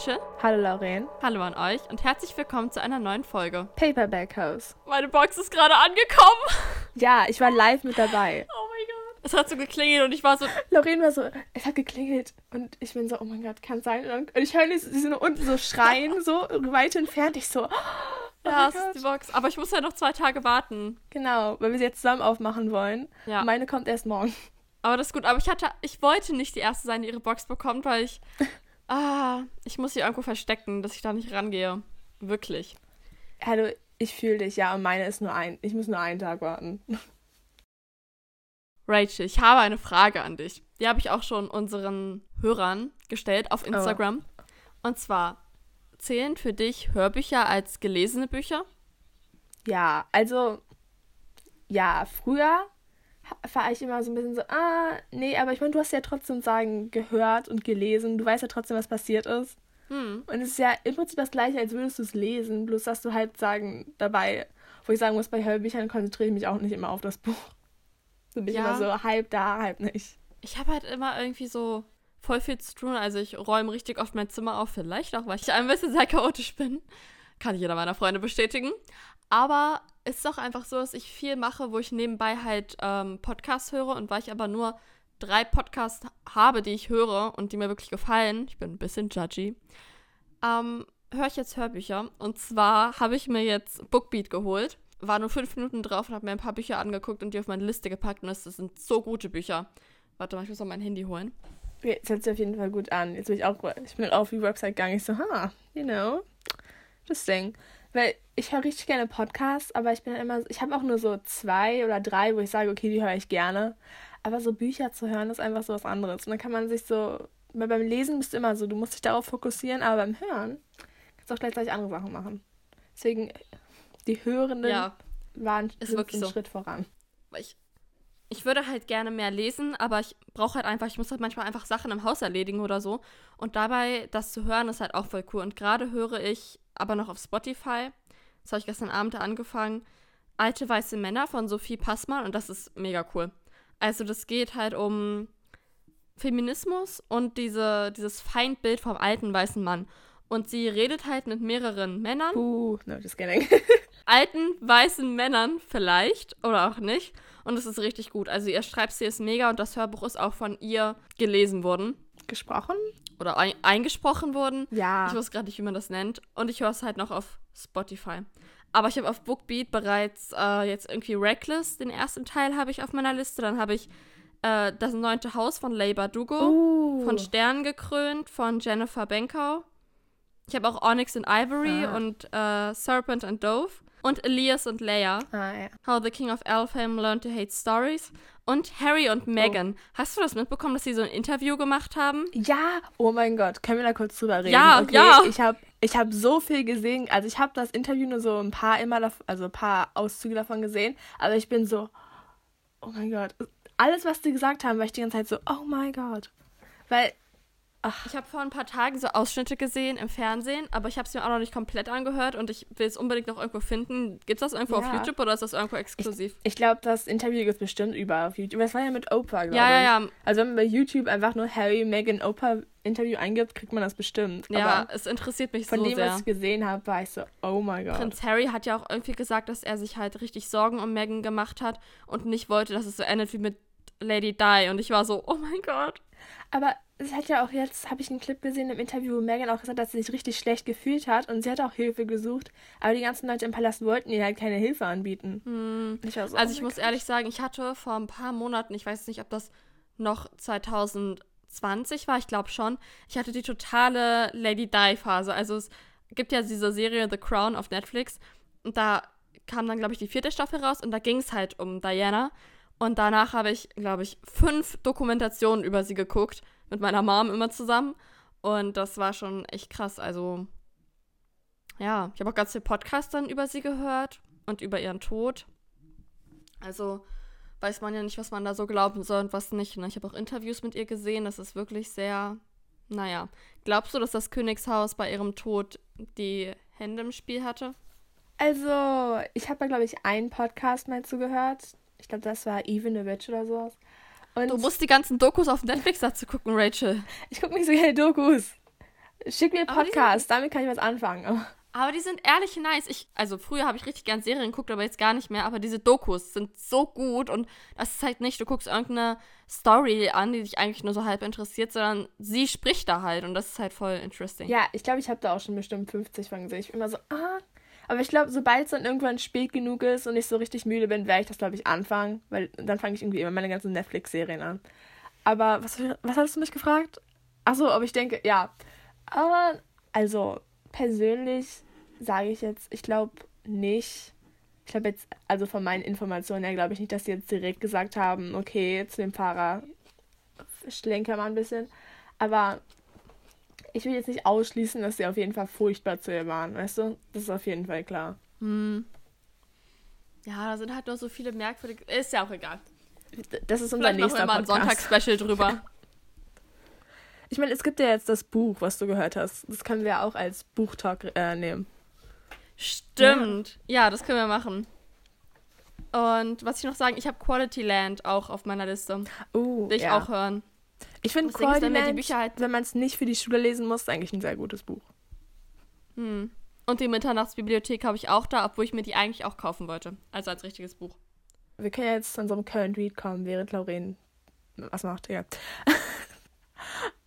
Rachel. Hallo Lauren. Hallo an euch und herzlich willkommen zu einer neuen Folge. Paperback House. Meine Box ist gerade angekommen. Ja, ich war live mit dabei. Oh mein Gott. Es hat so geklingelt und ich war so. Lauren war so, es hat geklingelt und ich bin so, oh mein Gott, kann sein. Und ich höre sie sind unten so schreien, so weit entfernt. Ich so, oh ja, es ist die Box. Aber ich muss ja noch zwei Tage warten. Genau, weil wir sie jetzt zusammen aufmachen wollen. Ja. Meine kommt erst morgen. Aber das ist gut. Aber ich hatte, ich wollte nicht die erste sein, die ihre Box bekommt, weil ich. Ah, ich muss sie irgendwo verstecken, dass ich da nicht rangehe. Wirklich. Hallo, ich fühle dich, ja, und meine ist nur ein. Ich muss nur einen Tag warten. Rachel, ich habe eine Frage an dich. Die habe ich auch schon unseren Hörern gestellt auf Instagram. Oh. Und zwar, zählen für dich Hörbücher als gelesene Bücher? Ja, also ja, früher war ich immer so ein bisschen so, ah, nee, aber ich meine, du hast ja trotzdem sagen gehört und gelesen. Du weißt ja trotzdem, was passiert ist. Hm. Und es ist ja im Prinzip das gleiche, als würdest du es lesen, bloß dass du halt sagen dabei, wo ich sagen muss, bei Hörbüchern konzentriere ich mich auch nicht immer auf das Buch. So bin ich Ja. immer so halb da, halb nicht. Ich habe halt immer irgendwie so voll viel zu tun. Also ich räume richtig oft mein Zimmer auf, vielleicht auch, weil ich ein bisschen sehr chaotisch bin. Kann jeder meiner Freunde bestätigen. Aber ist auch einfach so, dass ich viel mache, wo ich nebenbei halt ähm, Podcasts höre und weil ich aber nur drei Podcasts habe, die ich höre und die mir wirklich gefallen, ich bin ein bisschen judgy, ähm, höre ich jetzt Hörbücher. Und zwar habe ich mir jetzt Bookbeat geholt, war nur fünf Minuten drauf und habe mir ein paar Bücher angeguckt und die auf meine Liste gepackt und das sind so gute Bücher. Warte mal, ich muss noch mein Handy holen. Jetzt hört sich auf jeden Fall gut an. Jetzt bin ich auch, ich bin auf die Website gegangen. Ich so, ha, you know, interesting. Weil ich höre richtig gerne Podcasts, aber ich bin immer, ich habe auch nur so zwei oder drei, wo ich sage, okay, die höre ich gerne. Aber so Bücher zu hören ist einfach so was anderes. Und dann kann man sich so, weil beim Lesen bist du immer so, du musst dich darauf fokussieren, aber beim Hören kannst du auch gleichzeitig andere Sachen machen. Deswegen, die Hörenden Ja, waren Ist einen so. Schritt voran. ich, ich würde halt gerne mehr lesen, aber ich brauche halt einfach, ich muss halt manchmal einfach Sachen im Haus erledigen oder so. Und dabei, das zu hören, ist halt auch voll cool. Und gerade höre ich aber noch auf Spotify, das habe ich gestern Abend angefangen, Alte weiße Männer von Sophie Passmann und das ist mega cool. Also das geht halt um Feminismus und diese, dieses Feindbild vom alten weißen Mann. Und sie redet halt mit mehreren Männern Uh, no, just kidding. alten weißen Männern vielleicht oder auch nicht. Und es ist richtig gut. Also ihr Schreibstil ist mega und das Hörbuch ist auch von ihr gelesen worden Gesprochen? oder ein eingesprochen worden. Ja. Ich weiß gerade nicht, wie man das nennt. Und ich höre es halt noch auf Spotify. Aber ich habe auf Bookbeat bereits äh, jetzt irgendwie Reckless, den ersten Teil habe ich auf meiner Liste. Dann habe ich äh, Das neunte Haus von Leigh Bardugo, uh. von Stern gekrönt, von Jennifer Benkau. Ich habe auch Onyx and Ivory Ah. und äh, Serpent and Dove. Und Elias und Leia. Ah, ja. How the King of Elfham Learned to Hate Stories. Und Harry und Meghan. Hast du das mitbekommen, dass sie so ein Interview gemacht haben? Ja, oh mein Gott, können wir da kurz drüber reden? Ja, okay, ja. Ich habe ich hab so viel gesehen, also ich habe das Interview nur so ein paar immer, also ein paar Auszüge davon gesehen, aber ich bin so, oh mein Gott, alles, was die gesagt haben, war ich die ganze Zeit so, oh mein Gott. Weil, ach, Ich habe vor ein paar Tagen so Ausschnitte gesehen im Fernsehen, aber ich habe es mir auch noch nicht komplett angehört und ich will es unbedingt noch irgendwo finden. Gibt es das irgendwo auf Ja. YouTube oder ist das irgendwo exklusiv? ich glaube, das Interview gibt es bestimmt überall auf YouTube. Das war ja mit Oprah, glaube Ja, ich. ja, ja. Also wenn man bei YouTube einfach nur Harry, Meghan, Oprah Interview eingibt, kriegt man das bestimmt. Ja, aber es interessiert mich von so dem, sehr. was ich gesehen habe, war ich so, oh mein Gott. Prinz Harry hat ja auch irgendwie gesagt, dass er sich halt richtig Sorgen um Meghan gemacht hat und nicht wollte, dass es so endet wie mit Lady Di. Und ich war so, oh mein Gott. Aber es hat ja auch jetzt, habe ich einen Clip gesehen im Interview, wo Megan auch gesagt, dass sie sich richtig schlecht gefühlt hat und sie hat auch Hilfe gesucht. Aber die ganzen Leute im Palast wollten ihr halt keine Hilfe anbieten. Hm. Ich so, Also oh ich muss Gott. ehrlich sagen, ich hatte vor ein paar Monaten, ich weiß nicht, ob das noch 2020 war, ich glaube schon, ich hatte die totale Lady Di-Phase. Also es gibt ja diese Serie The Crown auf Netflix und da kam dann, glaube ich, die vierte Staffel raus und da ging es halt um Diana. Und danach habe ich, glaube ich, fünf Dokumentationen über sie geguckt, mit meiner Mom immer zusammen. Und das war schon echt krass. Also, ja, ich habe auch ganz viel Podcasts dann über sie gehört und über ihren Tod. Also weiß man ja nicht, was man da so glauben soll und was nicht. Ne? Ich habe auch Interviews mit ihr gesehen. Das ist wirklich sehr, naja. Glaubst du, dass das Königshaus bei ihrem Tod die Hände im Spiel hatte? Also, ich habe da, glaube ich, einen Podcast mal zugehört. Ich glaube, das war Even the Witch oder sowas. Und Du musst die ganzen Dokus auf Netflix dazu gucken, Rachel. ich gucke nicht so gerne Dokus. Schick mir Podcasts, damit kann ich was anfangen. Aber die sind ehrlich nice. Ich, also früher habe ich richtig gern Serien geguckt, aber jetzt gar nicht mehr. Aber diese Dokus sind so gut und das ist halt nicht, du guckst irgendeine Story an, die dich eigentlich nur so halb interessiert, sondern sie spricht da halt und das ist halt voll interesting. Ja, ich glaube, ich habe da auch schon bestimmt 50 von gesehen. Ich bin immer so, ah. Aber ich glaube, sobald es dann irgendwann spät genug ist und ich so richtig müde bin, werde ich das, glaube ich, anfangen. Weil dann fange ich irgendwie immer meine ganzen Netflix-Serien an. Aber was, was hast du mich gefragt? Achso, ob ich denke, ja. Aber, also, persönlich sage ich jetzt, ich glaube nicht. Ich glaube jetzt, also von meinen Informationen her, glaube ich nicht, dass sie jetzt direkt gesagt haben, okay, zu dem Fahrer schlenker mal ein bisschen. Aber ich will jetzt nicht ausschließen, dass sie auf jeden Fall furchtbar zu ihr waren, weißt du? Das ist auf jeden Fall klar. Hm. Ja, da sind halt nur so viele merkwürdige. Ist ja auch egal. Das ist unser Vielleicht nächster machen wir mal ein Sonntagsspecial drüber. Ich meine, es gibt ja jetzt das Buch, was du gehört hast. Das können wir auch als Buchtalk äh, nehmen. Stimmt. Ja. ja, das können wir machen. Und was ich noch sagen, ich habe Quality Land auch auf meiner Liste. Uh, Will ich ja. auch hören. Ich finde Land, halt wenn man es nicht für die Schule lesen muss, eigentlich ein sehr gutes Buch. Hm. Und die Mitternachtsbibliothek habe ich auch da, obwohl ich mir die eigentlich auch kaufen wollte. Also als richtiges Buch. Wir können ja jetzt zu unserem Current Read kommen, während Lauren was macht. Ja.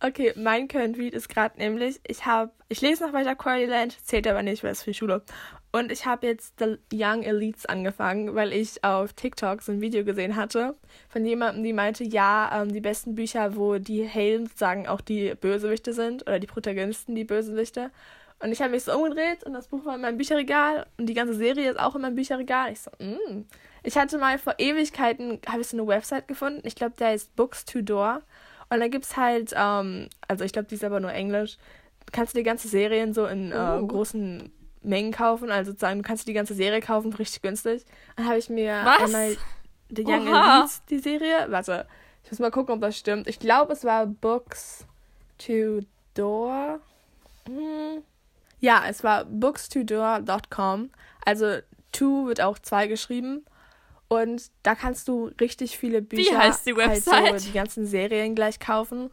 Okay, mein Current Read ist gerade nämlich, ich habe, ich lese noch weiter Quarry Land, zählt aber nicht, weil es für die Schule. Und ich habe jetzt The Young Elites angefangen, weil ich auf TikTok so ein Video gesehen hatte von jemandem, die meinte, ja, ähm, die besten Bücher, wo die Helden sozusagen auch die Bösewichte sind oder die Protagonisten die Bösewichte. Und ich habe mich so umgedreht und das Buch war in meinem Bücherregal und die ganze Serie ist auch in meinem Bücherregal. Ich so, mm. Ich hatte mal vor Ewigkeiten, habe ich so eine Website gefunden, ich glaube, der ist Books to Door. Und da gibt es halt, ähm, also ich glaube, die ist aber nur Englisch, kannst du die ganze Serien so in äh, uh. großen Mengen kaufen. Also sozusagen, du kannst die ganze Serie kaufen, richtig günstig. Dann habe ich mir Was? einmal The Young Elites, die Serie. Warte, ich muss mal gucken, ob das stimmt. Ich glaube, es war Books to Door. Hm. Ja, es war bookstodoor.com. Also, to wird auch zwei geschrieben. Und da kannst du richtig viele Bücher, Wie heißt die Website? Halt so die ganzen Serien gleich kaufen.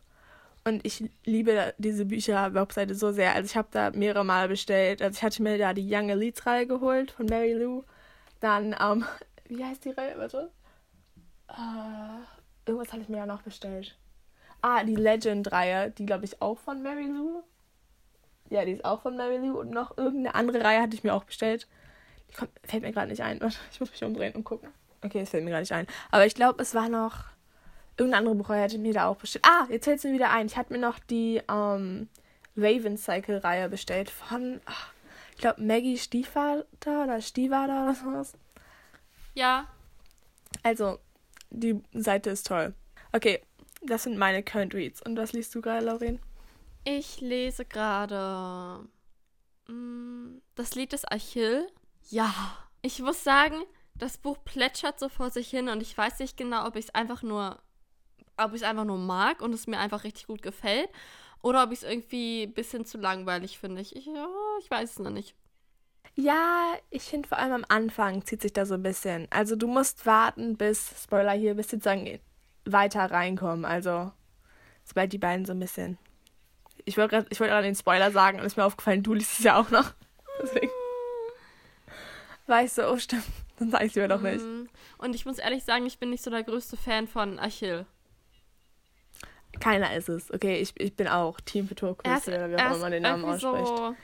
Und ich liebe diese Bücher-Webseite so sehr. Also ich habe da mehrere Mal bestellt. Also ich hatte mir da die Young Elites-Reihe geholt von Mary Lou. Dann, ähm, wie heißt die Reihe? Warte. Uh, irgendwas hatte ich mir ja noch bestellt. Ah, die Legend-Reihe, die glaube ich auch von Mary Lou. Ja, die ist auch von Mary Lou. Und noch irgendeine andere Reihe hatte ich mir auch bestellt. Die kommt, fällt mir gerade nicht ein. Ich muss mich umdrehen und gucken. Okay, es fällt mir gerade nicht ein. Aber ich glaube, es war noch. Irgendeine andere Buchreihe hätte mir da auch bestellt. Ah, jetzt fällt es mir wieder ein. Ich hatte mir noch die ähm, Raven Cycle-Reihe bestellt von. Ach, ich glaube, Maggie Stiefvater oder Stiefvater oder sowas. Ja. Also, die Seite ist toll. Okay, das sind meine Current Reads. Und was liest du gerade, Lauren? Ich lese gerade. Mm, das Lied des Achill. Ja. Ich muss sagen, das Buch plätschert so vor sich hin und ich weiß nicht genau, ob ich es einfach nur, ob ich es einfach nur mag und es mir einfach richtig gut gefällt oder ob ich es irgendwie ein bisschen zu langweilig finde. Ich, ich, ich weiß es noch nicht. Ja, ich finde vor allem am Anfang zieht sich da so ein bisschen. Also du musst warten, bis, Spoiler hier, bis sozusagen weiter reinkommen. Also sobald die beiden so ein bisschen. Ich wollte gerade wollt den Spoiler sagen und ist mir aufgefallen, du liest es ja auch noch. Deswegen. Weißt du, oh stimmt. Dann sag ich lieber doch nicht. Mhm. Und ich muss ehrlich sagen, ich bin nicht so der größte Fan von Achill. Keiner ist es. Okay, ich, ich bin auch Team für Turkose, oder wie auch immer man den Namen ausspricht. So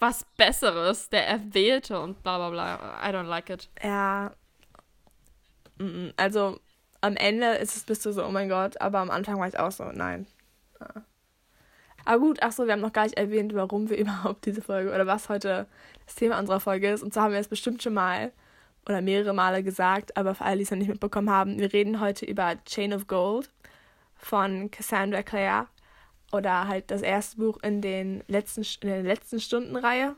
was Besseres, der Erwählte und bla bla bla. I don't like it. Ja. Also, am Ende ist es bist du so, oh mein Gott, aber am Anfang war ich auch so, nein. Ja. Aber gut, ach so, wir haben noch gar nicht erwähnt, warum wir überhaupt diese Folge oder was heute das Thema unserer Folge ist. Und zwar haben wir es bestimmt schon mal oder mehrere Male gesagt, aber für alle, die es noch nicht mitbekommen haben, wir reden heute über Chain of Gold von Cassandra Clare oder halt das erste Buch in, den letzten, in der letzten Stundenreihe.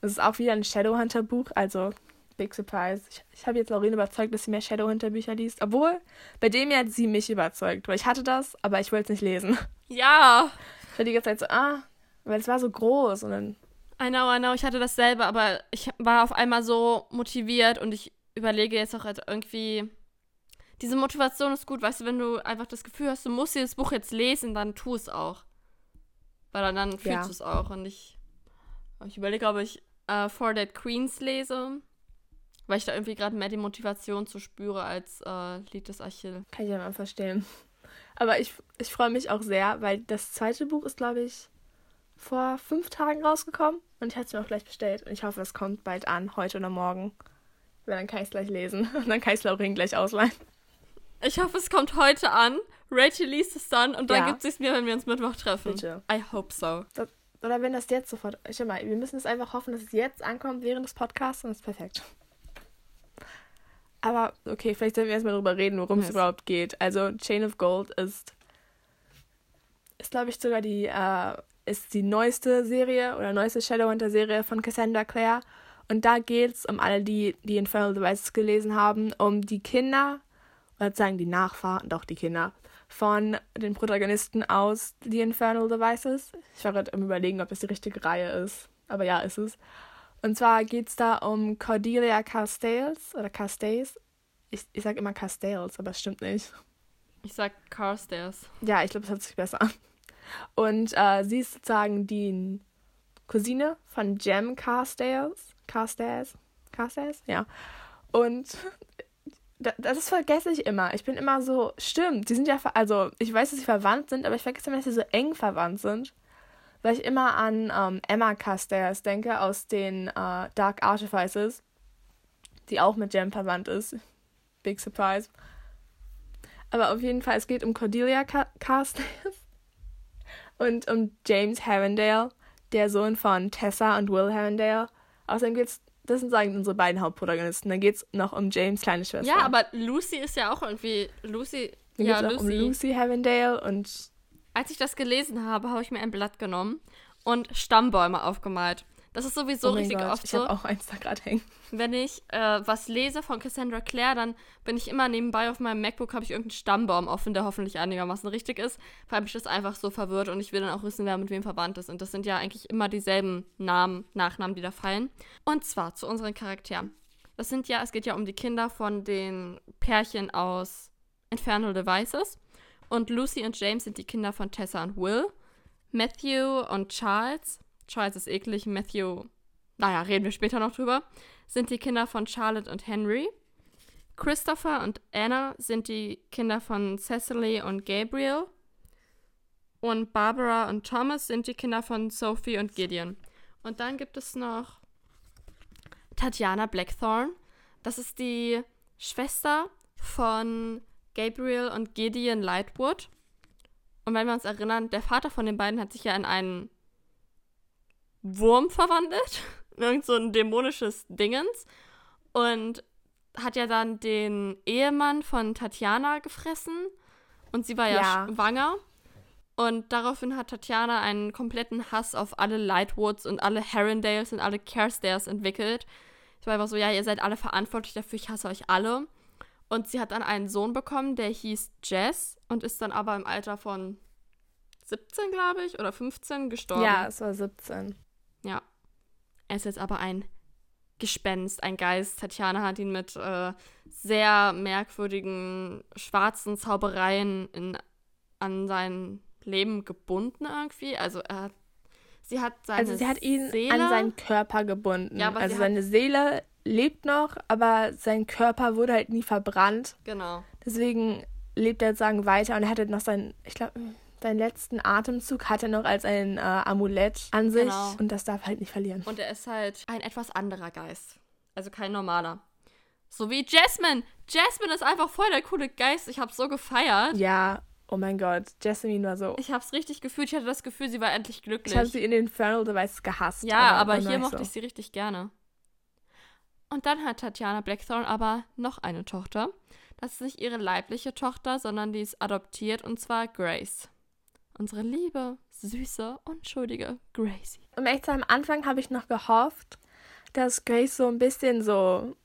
Es ist auch wieder ein Shadowhunter-Buch, also Big Surprise. Ich, ich habe jetzt Laurin überzeugt, dass sie mehr Shadowhunter-Bücher liest. Obwohl, bei dem hat sie mich überzeugt, weil ich hatte das, aber ich wollte es nicht lesen. Ja. Ich war die ganze Zeit so, ah, weil es war so groß und dann. I know, I know, ich hatte dasselbe, aber ich war auf einmal so motiviert und ich überlege jetzt auch halt irgendwie. Diese Motivation ist gut, weißt du, wenn du einfach das Gefühl hast, du musst dieses Buch jetzt lesen, dann tu es auch. Weil dann, dann fühlst Ja. du es auch. Und ich, ich überlege, ob ich äh, Four Dead Queens lese, weil ich da irgendwie gerade mehr die Motivation zu spüre als äh, Lied des Achill. Kann ich ja mal verstehen. Aber ich, ich freue mich auch sehr, weil das zweite Buch ist, glaube ich, vor fünf Tagen rausgekommen. Und ich hatte es mir auch gleich bestellt. Und ich hoffe, es kommt bald an, heute oder morgen. Weil dann kann ich es gleich lesen. Und dann kann ich es Laurin gleich ausleihen. Ich hoffe, es kommt heute an. Rachel liest es dann und dann Ja. gibt sie es mir, wenn wir uns Mittwoch treffen. Bitte. I hope so. Oder wenn das jetzt sofort. Schau mal, wir müssen es einfach hoffen, dass es jetzt ankommt während des Podcasts und es ist perfekt. Aber okay, vielleicht sollten wir erstmal darüber reden, worum es Yes. überhaupt geht. Also Chain of Gold ist, ist glaube ich sogar die, äh, ist die neueste Serie oder neueste Shadowhunter-Serie von Cassandra Clare. Und da geht es um alle, die die Infernal Devices gelesen haben, um die Kinder, oder sagen die Nachfahren, doch die Kinder, von den Protagonisten aus The Infernal Devices. Ich war gerade am überlegen, ob das die richtige Reihe ist. Aber ja, ist es. Und zwar geht es da um Cordelia Carstales oder Carstales. Ich, ich sag immer Carstales, aber es stimmt nicht. Ich sag Carstairs. Ja, ich glaube, es hört sich besser an. Und äh, sie ist sozusagen die Cousine von Jem Carstairs. Carstairs? Carstairs? Ja. Und da- das vergesse ich immer. Ich bin immer so, stimmt, die sind ja, also ich weiß, dass sie verwandt sind, aber ich vergesse immer, dass sie so eng verwandt sind. Weil ich immer an ähm, Emma Carstairs denke aus den äh, Dark Artifices, die auch mit Jem verwandt ist. Big Surprise. Aber auf jeden Fall, es geht um Cordelia Ca- Carstairs und um James Harrendale, der Sohn von Tessa und Will Harrendale. Außerdem geht's, das sind sagen unsere beiden Hauptprotagonisten. Dann geht's noch um James kleine Schwester. Ja, aber Lucy ist ja auch irgendwie. Lucy. Dann ja, Lucy. um Lucy Harrendale und Als ich das gelesen habe, habe ich mir ein Blatt genommen und Stammbäume aufgemalt. Das ist sowieso oh richtig Gott, oft ich so. habe auch eins da gerade hängen. Wenn ich äh, was lese von Cassandra Clare, dann bin ich immer nebenbei auf meinem MacBook, habe ich irgendeinen Stammbaum offen, der hoffentlich einigermaßen richtig ist, weil mich das einfach so verwirrt und ich will dann auch wissen, wer mit wem verwandt ist. Und das sind ja eigentlich immer dieselben Namen, Nachnamen, die da fallen. Und zwar zu unseren Charakteren. Das sind ja, es geht ja um die Kinder von den Pärchen aus Infernal Devices. Und Lucy und James sind die Kinder von Tessa und Will. Matthew und Charles, Charles ist eklig, Matthew, naja, reden wir später noch drüber, sind die Kinder von Charlotte und Henry. Christopher und Anna sind die Kinder von Cecily und Gabriel. Und Barbara und Thomas sind die Kinder von Sophie und Gideon. Und dann gibt es noch Tatjana Blackthorn. Das ist die Schwester von Gabriel und Gideon Lightwood. Und wenn wir uns erinnern, der Vater von den beiden hat sich ja in einen Wurm verwandelt. Irgend so ein dämonisches Dingens. Und hat ja dann den Ehemann von Tatjana gefressen. Und sie war ja, Ja. schwanger. Und daraufhin hat Tatjana einen kompletten Hass auf alle Lightwoods und alle Herondales und alle Carstairs entwickelt. Ich war einfach so, ja, ihr seid alle verantwortlich dafür, ich hasse euch alle. Und sie hat dann einen Sohn bekommen, der hieß Jess und ist dann aber im Alter von 17, glaube ich, oder 15 gestorben. Ja, es war 17. Ja. Er ist jetzt aber ein Gespenst, ein Geist. Tatjana hat ihn mit äh, sehr merkwürdigen schwarzen Zaubereien in, an sein Leben gebunden irgendwie. Also er hat, sie hat seine Also sie hat ihn Seele, an seinen Körper gebunden. Ja, also hat- seine Seele lebt noch, aber sein Körper wurde halt nie verbrannt. Genau. Deswegen lebt er sozusagen weiter und er hatte noch seinen, ich glaube, seinen letzten Atemzug hat er noch als ein äh, Amulett an sich Genau. und das darf halt nicht verlieren. Und er ist halt ein etwas anderer Geist. Also kein normaler. So wie Jasmine. Jasmine ist einfach voll der coole Geist. Ich hab's so gefeiert. Ja, oh mein Gott, Jasmine war so. Ich hab's richtig gefühlt. Ich hatte das Gefühl, sie war endlich glücklich. Ich habe sie in den Infernal Devices gehasst. Ja, aber, war hier mochte so. ich sie richtig gerne. Und dann hat Tatjana Blackthorn aber noch eine Tochter. Das ist nicht ihre leibliche Tochter, sondern die ist adoptiert und zwar Grace. Unsere liebe, süße, unschuldige Gracie. Um ehrlich zu am Anfang habe ich noch gehofft, dass Grace so ein bisschen so,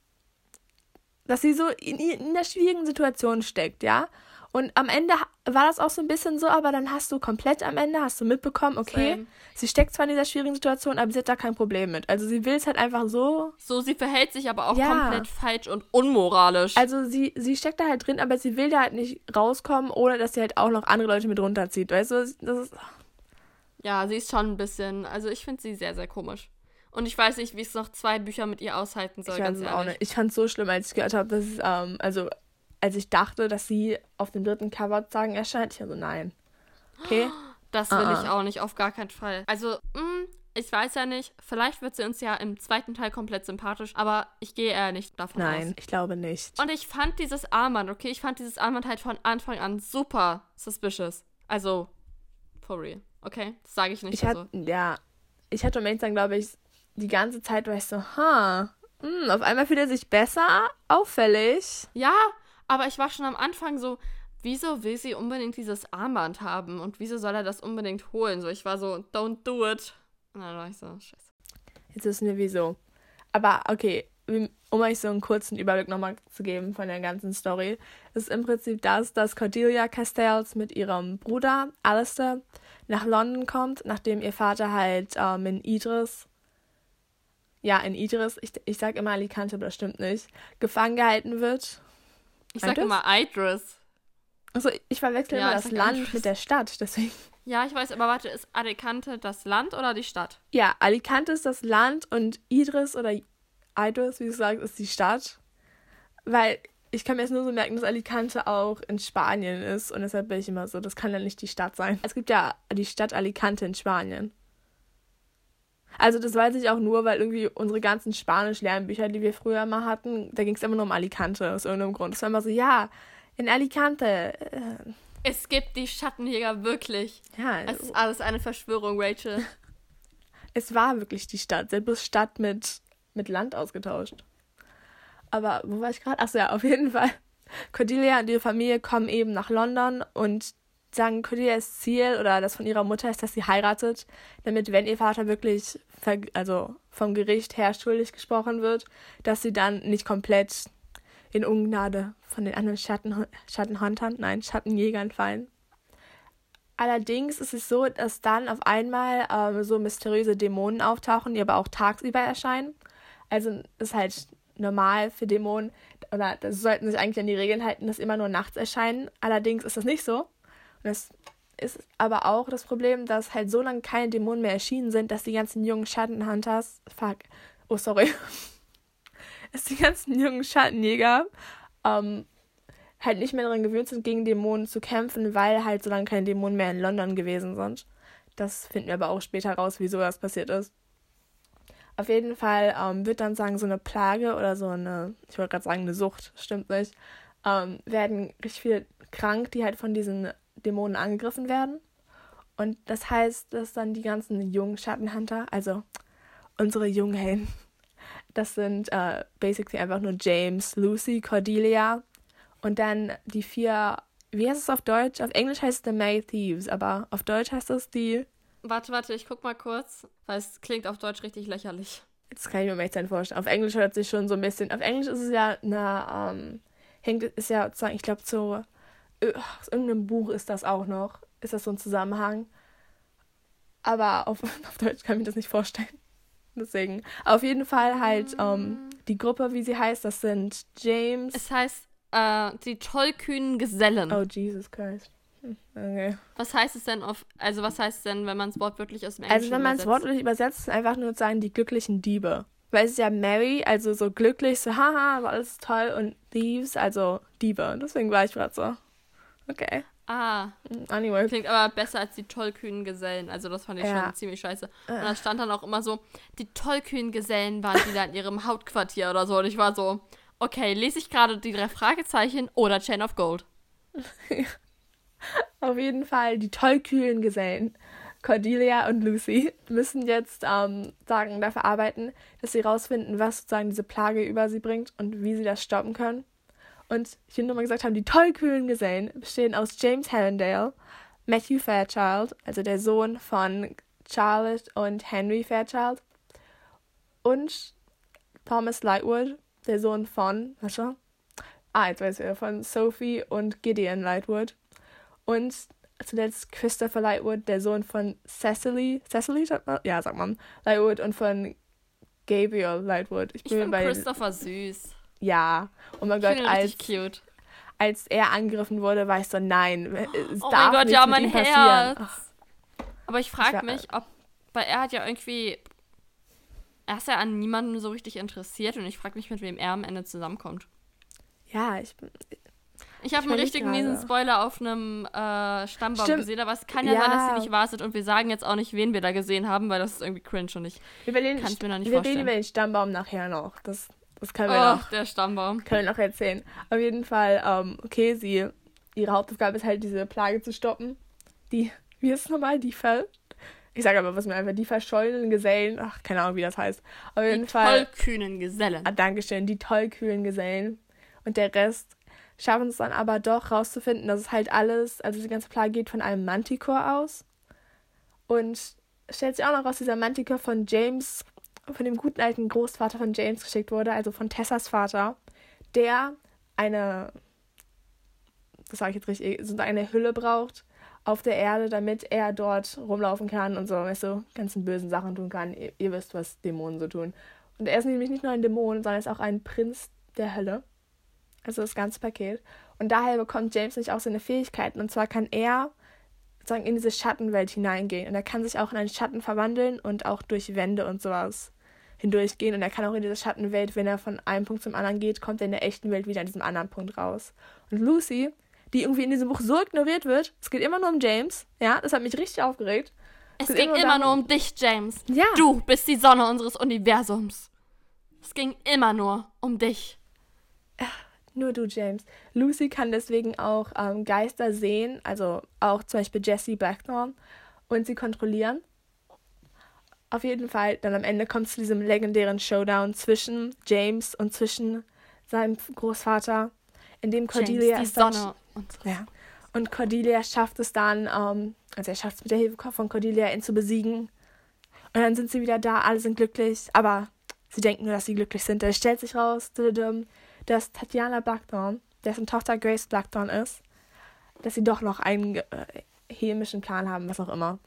dass sie so in, in einer schwierigen Situation steckt, ja. Und am Ende war das auch so ein bisschen so, aber dann hast du komplett am Ende, hast du mitbekommen, okay, Same. sie steckt zwar in dieser schwierigen Situation, aber sie hat da kein Problem mit. Also sie will es halt einfach so. So, sie verhält sich aber auch Ja. komplett falsch und unmoralisch. Also sie, sie steckt da halt drin, aber sie will da halt nicht rauskommen, ohne dass sie halt auch noch andere Leute mit runterzieht. Weißt du, das ist. Ja, sie ist schon ein bisschen, also ich finde sie sehr, sehr komisch. Und ich weiß nicht, wie ich noch zwei Bücher mit ihr aushalten soll, Ich, ganz fand's auch ehrlich. nicht. ich fand es so schlimm, als ich gehört habe, dass es, ähm, also als ich dachte, dass sie auf dem dritten Cover sagen erscheint, ich war so, nein. Okay. Das will Ah, ich ah. auch nicht, auf gar keinen Fall. Also, mh, ich weiß ja nicht, vielleicht wird sie uns ja im zweiten Teil komplett sympathisch, aber ich gehe eher nicht davon aus. Nein, ich glaube nicht. Und ich fand dieses Armband, okay, ich fand dieses Armband halt von Anfang an super suspicious. Also, for real, okay? Das sage ich nicht. Ich also. hatte, ja, ich hatte um ehrlich sein, glaube ich, die ganze Zeit war ich so, ha, hm, auf einmal fühlt er sich besser, auffällig. Ja, aber ich war schon am Anfang so, wieso will sie unbedingt dieses Armband haben und wieso soll er das unbedingt holen? So, ich war so, don't do it. Und dann war ich so, scheiße. Jetzt wissen wir wieso. Aber okay, um euch so einen kurzen Überblick nochmal zu geben von der ganzen Story, ist im Prinzip das, dass Cordelia Castells mit ihrem Bruder Alistair nach London kommt, nachdem ihr Vater halt ähm, in Idris, ja, in Idris, ich, ich sag immer Alicante, aber das stimmt nicht, gefangen gehalten wird. Ich sag Idris? immer Idris. Also ich verwechsel Ja, immer das Land Idris. mit der Stadt, deswegen. Ja, ich weiß, aber warte, ist Alicante das Land oder die Stadt? Ja, Alicante ist das Land und Idris oder Idris, wie du sagst, ist die Stadt. Weil ich kann mir jetzt nur so merken, dass Alicante auch in Spanien ist und deshalb bin ich immer so, das kann ja nicht die Stadt sein. Es gibt ja die Stadt Alicante in Spanien. Also das weiß ich auch nur, weil irgendwie unsere ganzen Spanisch-Lernbücher, die wir früher mal hatten, da ging es immer nur um Alicante aus irgendeinem Grund. Es war immer so, ja, in Alicante. Äh, Es gibt die Schattenjäger wirklich. ja, Es ist alles eine Verschwörung, Rachel. Es war wirklich die Stadt. Sie hat bloß Stadt mit, mit Land ausgetauscht. Aber wo war ich gerade? Achso, ja, auf jeden Fall. Cordelia und ihre Familie kommen eben nach London und sagen, Cordelias Ziel oder das von ihrer Mutter ist, dass sie heiratet, damit, wenn ihr Vater wirklich also vom Gericht her schuldig gesprochen wird, dass sie dann nicht komplett in Ungnade von den anderen Schatten Schattenhuntern, nein, Schattenjägern fallen. Allerdings ist es so, dass dann auf einmal ähm, so mysteriöse Dämonen auftauchen, die aber auch tagsüber erscheinen. Also ist halt normal für Dämonen, oder sollten sich eigentlich an die Regeln halten, dass immer nur nachts erscheinen. Allerdings ist das nicht so. Und das ist aber auch das Problem, dass halt so lange keine Dämonen mehr erschienen sind, dass die ganzen jungen Schattenhunters, fuck, oh sorry, dass die ganzen jungen Schattenjäger ähm, halt nicht mehr daran gewöhnt sind, gegen Dämonen zu kämpfen, weil halt so lange keine Dämonen mehr in London gewesen sind. Das finden wir aber auch später raus, wieso das passiert ist. Auf jeden Fall ähm, wird dann sagen, so eine Plage oder so eine, ich wollte gerade sagen, eine Sucht, stimmt nicht, ähm, werden richtig viele krank, die halt von diesen Dämonen angegriffen werden. Und das heißt, dass dann die ganzen jungen Schattenhunter, also unsere Junghelden, das sind äh, basically einfach nur James, Lucy, Cordelia und dann die vier, wie heißt es auf Deutsch? Auf Englisch heißt es The May Thieves, aber auf Deutsch heißt es die, Warte, warte, ich guck mal kurz, weil es klingt auf Deutsch richtig lächerlich. jetzt kann ich mir echt vorstellen. Auf Englisch hört sich schon so ein bisschen, auf Englisch ist es ja eine, ähm, hängt, ist ja ich glaube, so, äh, aus irgendeinem Buch ist das auch noch, ist das so ein Zusammenhang. Aber auf, auf Deutsch kann ich mir das nicht vorstellen. Deswegen, auf jeden Fall halt ähm, die Gruppe, wie sie heißt, das sind James. Es heißt, äh, die tollkühnen Gesellen. Oh, Jesus Christ. Hm, Okay. Was heißt es denn auf, also was heißt es denn, wenn man es wortwörtlich aus dem Englischen Also wenn man es wortwörtlich übersetzt, ist einfach nur sagen, die glücklichen Diebe. Weil es ist ja Mary, also so glücklich, so haha, war alles toll und Thieves, also Diebe. Deswegen war ich gerade so. Okay. Ah, Anyway. klingt aber besser als die tollkühnen Gesellen. Also das fand ich Ja. schon ziemlich scheiße. Und Äh. da stand dann auch immer so, die tollkühnen Gesellen waren wieder in ihrem Hauptquartier oder so. Und ich war so, okay, lese ich gerade die drei Fragezeichen oder Chain of Gold? Auf jeden Fall die tollkühlen Gesellen. Cordelia und Lucy müssen jetzt ähm, sagen, dafür arbeiten, dass sie rausfinden, was sozusagen diese Plage über sie bringt und wie sie das stoppen können. Und ich will nur mal gesagt haben, die tollkühlen Gesellen bestehen aus James Hallandale, Matthew Fairchild, also der Sohn von Charlotte und Henry Fairchild, und Thomas Lightwood, der Sohn von, was schon? Ah, jetzt weiß ich von Sophie und Gideon Lightwood. Und zuletzt Christopher Lightwood, der Sohn von Cecily, Cecily, sagt man? Ja, sagt man, Lightwood und von Gabriel Lightwood. Ich Ich finde Christopher süß. Ja, oh mein Gott, als, cute. als er angegriffen wurde, war ich so, nein, es Oh darf mein Gott, ja, mein Herz. Aber ich frage mich, ob, weil er hat ja irgendwie, er ist ja an niemandem so richtig interessiert und ich frage mich, mit wem er am Ende zusammenkommt. Ja, ich, ich habe einen richtig miesen Spoiler auf einem äh, Stammbaum Stimmt. gesehen, aber es kann ja, ja, sein, dass sie nicht wahr sind und wir sagen jetzt auch nicht, wen wir da gesehen haben, weil das ist irgendwie cringe und ich kann es mir noch nicht wir vorstellen. Wir reden über den Stammbaum nachher noch. Das, das können wir oh, noch. der Stammbaum. Können wir noch erzählen. Auf jeden Fall, ähm, okay, sie, ihre Hauptaufgabe ist halt, diese Plage zu stoppen. Die, wie ist es nochmal? Die Ver... Ich sage aber, was mir einfach, die verschollenen Gesellen, ach, keine Ahnung, wie das heißt. Auf jeden die Fall. Die tollkühnen Gesellen. Ah, Dankeschön, die tollkühlen Gesellen. Und der Rest schaffen es dann aber doch rauszufinden, dass es halt alles, also die ganze Plage geht von einem Manticore aus. Und stellt sich auch noch raus, dieser Manticore von James, von dem guten alten Großvater von James geschickt wurde, also von Tessas Vater, der eine, das sage ich jetzt richtig, so eine Hülle braucht auf der Erde, damit er dort rumlaufen kann und so, weißt du, ganzen bösen Sachen tun kann. Ihr, ihr wisst, was Dämonen so tun. Und er ist nämlich nicht nur ein Dämon, sondern er ist auch ein Prinz der Hölle. Also das ganze Paket. Und daher bekommt James nicht auch seine Fähigkeiten. Und zwar kann er sozusagen in diese Schattenwelt hineingehen. Und er kann sich auch in einen Schatten verwandeln und auch durch Wände und sowas hindurchgehen. Und er kann auch in diese Schattenwelt, wenn er von einem Punkt zum anderen geht, kommt er in der echten Welt wieder an diesem anderen Punkt raus. Und Lucy, die irgendwie in diesem Buch so ignoriert wird, es geht immer nur um James. Ja, das hat mich richtig aufgeregt. Es, es ging immer, immer nur um dich, James. Ja. Du bist die Sonne unseres Universums. Es ging immer nur um dich. Nur du, James. Lucy kann deswegen auch ähm, Geister sehen, also auch zum Beispiel Jessie Blackthorn, und sie kontrollieren. Auf jeden Fall, dann am Ende kommt es zu diesem legendären Showdown zwischen James und zwischen seinem Großvater, in dem Cordelia James, die Sonne und, ja, und Cordelia schafft es dann, ähm, also er schafft es mit der Hilfe von Cordelia, ihn zu besiegen. Und dann sind sie wieder da, alle sind glücklich, aber sie denken nur, dass sie glücklich sind. Da stellt sich raus, dass Tatjana Blackthorn, dessen Tochter Grace Blackthorn ist, dass sie doch noch einen äh, hämischen Clan haben, was auch immer.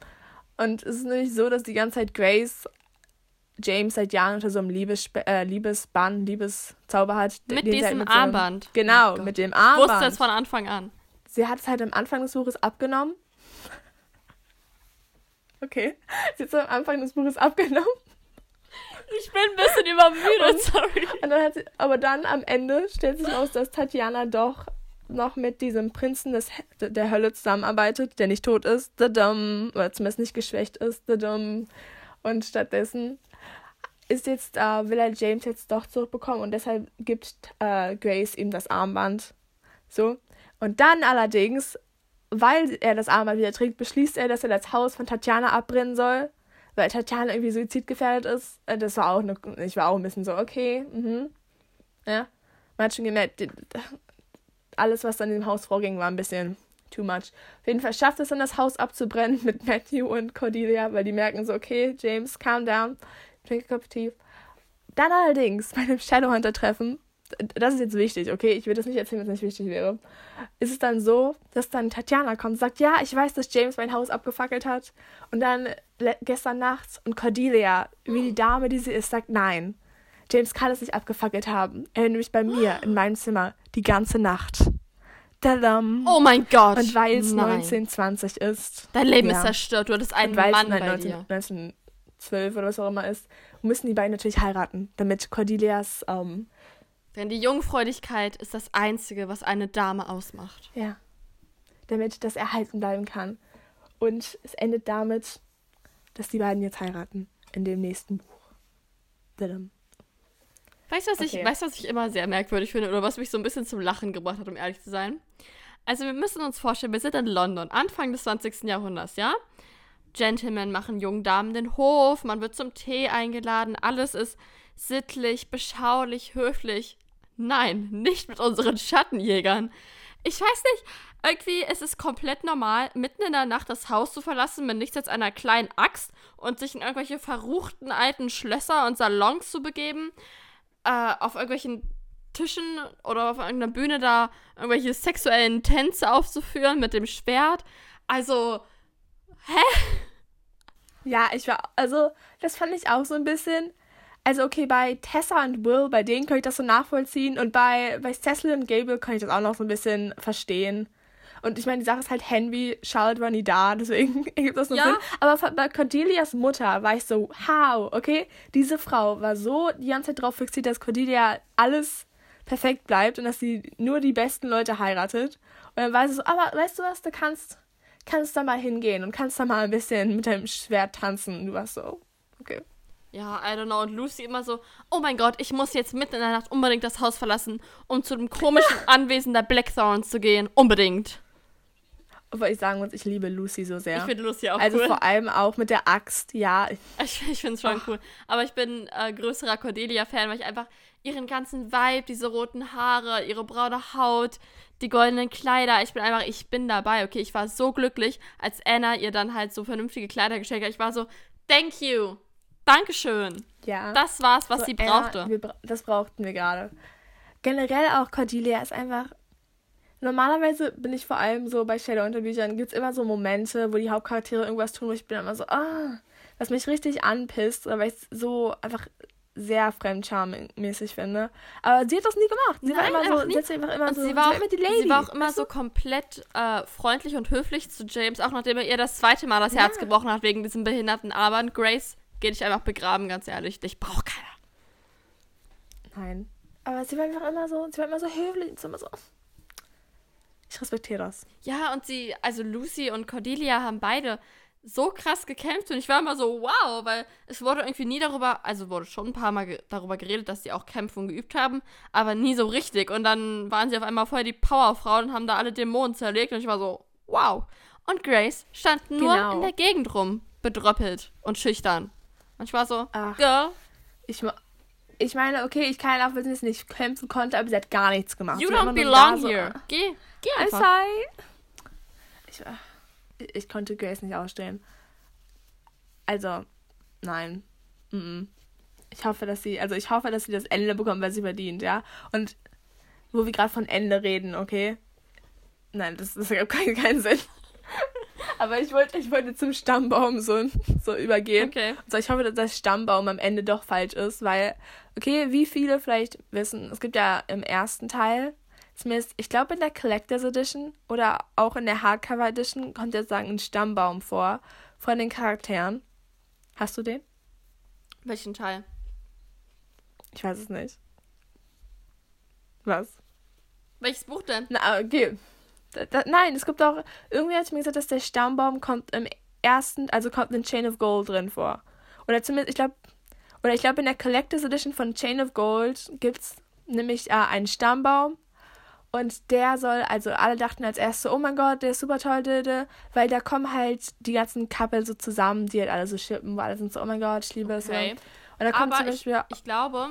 Und es ist nämlich so, dass die ganze Zeit Grace James seit Jahren unter so einem Liebes, äh, Liebesbann, Liebeszauber hat. Mit halt diesem halt mit Armband. So einem, genau, oh mit dem Armband. Ich wusste es von Anfang an. Sie hat es halt am Anfang des Buches abgenommen. Okay. Sie hat es am Anfang des Buches abgenommen. Ich bin ein bisschen übermüdet, sorry. Und dann sie, aber dann am Ende stellt sich raus, dass Tatjana doch noch mit diesem Prinzen des, der Hölle zusammenarbeitet, der nicht tot ist, the dumb, oder zumindest nicht geschwächt ist, dumb. Und stattdessen ist jetzt, äh, will er James jetzt doch zurückbekommen und deshalb gibt äh, Grace ihm das Armband. So. Und dann allerdings, weil er das Armband wieder trägt, beschließt er, dass er das Haus von Tatjana abbrennen soll weil Tatjana irgendwie suizidgefährdet ist. Äh, das war auch eine, ich war auch ein bisschen so, okay, mhm. Ja. Man hat schon gemerkt, alles, was dann im Haus vorging, war ein bisschen too much. Auf jeden Fall schafft es dann, das Haus abzubrennen mit Matthew und Cordelia, weil die merken so, okay, James, calm down, a cup of tea. Dann allerdings bei einem Shadowhunter-Treffen das ist jetzt wichtig, okay? Ich will das nicht erzählen, wenn es nicht wichtig wäre. Ist es dann so, dass dann Tatjana kommt und sagt, ja, ich weiß, dass James mein Haus abgefackelt hat. Und dann gestern nachts und Cordelia, wie die Dame, die sie ist, sagt, nein. James kann es nicht abgefackelt haben. Er war nämlich bei mir in meinem Zimmer die ganze Nacht. Tadam. Oh mein Gott. Und weil es 1920 ist. Dein Leben ja. ist zerstört. Du hattest einen Mann bei 19, dir. 1912 oder was auch immer ist, müssen die beiden natürlich heiraten, damit Cordelias ähm, denn die Jungfräulichkeit ist das Einzige, was eine Dame ausmacht. Ja. Damit das erhalten bleiben kann. Und es endet damit, dass die beiden jetzt heiraten. In dem nächsten Buch. Dadam. Weißt du, was, okay. ich, weißt, was ich immer sehr merkwürdig finde oder was mich so ein bisschen zum Lachen gebracht hat, um ehrlich zu sein? Also, wir müssen uns vorstellen, wir sind in London, Anfang des 20. Jahrhunderts, ja? Gentlemen machen jungen Damen den Hof, man wird zum Tee eingeladen, alles ist sittlich, beschaulich, höflich. Nein, nicht mit unseren Schattenjägern. Ich weiß nicht, irgendwie ist es komplett normal, mitten in der Nacht das Haus zu verlassen mit nichts als einer kleinen Axt und sich in irgendwelche verruchten alten Schlösser und Salons zu begeben, äh, auf irgendwelchen Tischen oder auf irgendeiner Bühne da irgendwelche sexuellen Tänze aufzuführen mit dem Schwert. Also, hä? Ja, ich war, also, das fand ich auch so ein bisschen also okay, bei Tessa und Will, bei denen kann ich das so nachvollziehen und bei, bei Cecil und Gable kann ich das auch noch so ein bisschen verstehen. Und ich meine, die Sache ist halt, Henry, Charlotte war nie da, deswegen ergibt das nur Ja. Sinn. Aber bei Cordelias Mutter war ich so, how, okay? Diese Frau war so die ganze Zeit drauf fixiert, dass Cordelia alles perfekt bleibt und dass sie nur die besten Leute heiratet. Und dann war sie so, aber weißt du was, du kannst, kannst da mal hingehen und kannst da mal ein bisschen mit deinem Schwert tanzen. Und du warst so, okay. Ja, I don't know. Und Lucy immer so, oh mein Gott, ich muss jetzt mitten in der Nacht unbedingt das Haus verlassen, um zu dem komischen Anwesen der Blackthorns zu gehen. Unbedingt. Obwohl ich sagen muss, ich liebe Lucy so sehr. Ich finde Lucy auch also cool. vor allem auch mit der Axt, ja. Ich, ich finde es schon cool. Aber ich bin äh, größerer Cordelia-Fan, weil ich einfach ihren ganzen Vibe, diese roten Haare, ihre braune Haut, die goldenen Kleider, ich bin einfach, ich bin dabei, okay? Ich war so glücklich, als Anna ihr dann halt so vernünftige Kleider geschenkt hat. Ich war so, thank you. Dankeschön. Ja. Das war's, was So, sie ja, brauchte. wir bra das brauchten wir gerade. Generell auch Cordelia ist einfach. Normalerweise bin ich vor allem so bei Shadowhunter-Büchern, gibt es immer so Momente, wo die Hauptcharaktere irgendwas tun, wo ich bin immer so, ah, was mich richtig anpisst, weil ich es so einfach sehr fremdcharming-mäßig finde. Aber sie hat das nie gemacht. Sie war Nein, immer einfach so, nie. sie einfach immer Und so, sie war, auch, immer die Lady. sie war auch immer weißt du? so komplett äh, freundlich und höflich zu James, auch nachdem er ihr das zweite Mal das Ja. Herz gebrochen hat wegen diesem behinderten Aber. Und Grace, geh dich einfach begraben, ganz ehrlich. Dich braucht keiner. Nein. Aber sie war einfach immer so, sie war immer so höflich. und so immer so. Ich respektiere das. Ja, und sie, also Lucy und Cordelia haben beide so krass gekämpft und ich war immer so, wow, weil es wurde irgendwie nie darüber, also wurde schon ein paar Mal ge darüber geredet, dass sie auch Kämpfen geübt haben, aber nie so richtig. Und dann waren sie auf einmal voll die Powerfrauen und haben da alle Dämonen zerlegt und ich war so, wow. Und Grace stand nur Genau. in der Gegend rum, bedröppelt und schüchtern. Und ich war so, Ach. Girl, Ich, ich meine, okay, ich kann auch, wenn sie es nicht kämpfen konnte, aber sie hat gar nichts gemacht. you Sie don't belong so, here. Geh, geh I'm einfach. sorry. Ich, ich konnte Grace nicht ausstehen. Also, nein. Mm-mm. Ich hoffe, dass sie, also ich hoffe, dass sie das Ende bekommt, was sie verdient, ja. Und wo wir gerade von Ende reden, okay? Nein, das, das ergibt keinen, keinen Sinn. Aber ich wollte, ich wollte zum Stammbaum so, so übergehen. Okay. So, ich hoffe, dass das Stammbaum am Ende doch falsch ist, weil, okay, wie viele vielleicht wissen, es gibt ja im ersten Teil, zumindest, ich glaube in der Collectors Edition oder auch in der Hardcover Edition kommt jetzt sagen ein Stammbaum vor von den Charakteren. Hast du den? Welchen Teil? Ich weiß es nicht. Was? Welches Buch denn? Na, okay. Da, da, nein, es gibt auch, irgendwie hat mir gesagt, dass der Stammbaum kommt im ersten, also kommt in Chain of Gold drin vor. Oder zumindest, ich glaube, oder ich glaube in der Collectors Edition von Chain of Gold gibt's nämlich äh, einen Stammbaum und der soll, also alle dachten als erstes so, oh mein Gott, der ist super toll, weil da kommen halt die ganzen Couple so zusammen, die halt alle so shippen, wo alle sind so, oh mein Gott, ich liebe es. Okay. Und da kommt Aber zum Beispiel, Ich glaube,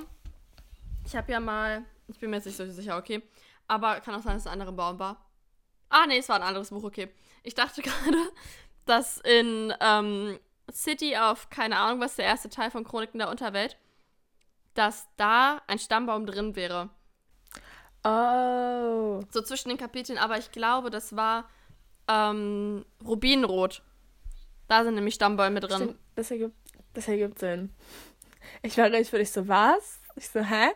ich habe ja mal, ich bin mir jetzt nicht so sicher, okay. Aber kann auch sein, dass es ein anderer Baum war. Ah, nee, es war ein anderes Buch, okay. Ich dachte gerade, dass in ähm, City auf, keine Ahnung, was der erste Teil von Chroniken der Unterwelt, dass da ein Stammbaum drin wäre. oh, So zwischen den Kapiteln, aber ich glaube, das war ähm, Rubinrot. Da sind nämlich Stammbäume drin. Stimmt, das ergibt, das ergibt Sinn. Ich war richtig für dich so, was? Ich so, hä?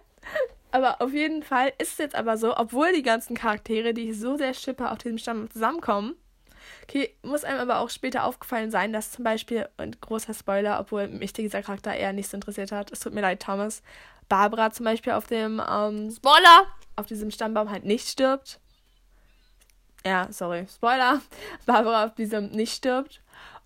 Aber auf jeden Fall ist es jetzt aber so, obwohl die ganzen Charaktere, die ich so sehr schippe, auf diesem Stamm zusammenkommen, okay, muss einem aber auch später aufgefallen sein, dass zum Beispiel, und großer Spoiler, obwohl mich dieser Charakter eher nicht so interessiert hat, es tut mir leid, Thomas, Barbara zum Beispiel auf dem, ähm, Spoiler! auf diesem Stammbaum halt nicht stirbt. Ja, sorry, Spoiler. Barbara auf diesem nicht stirbt.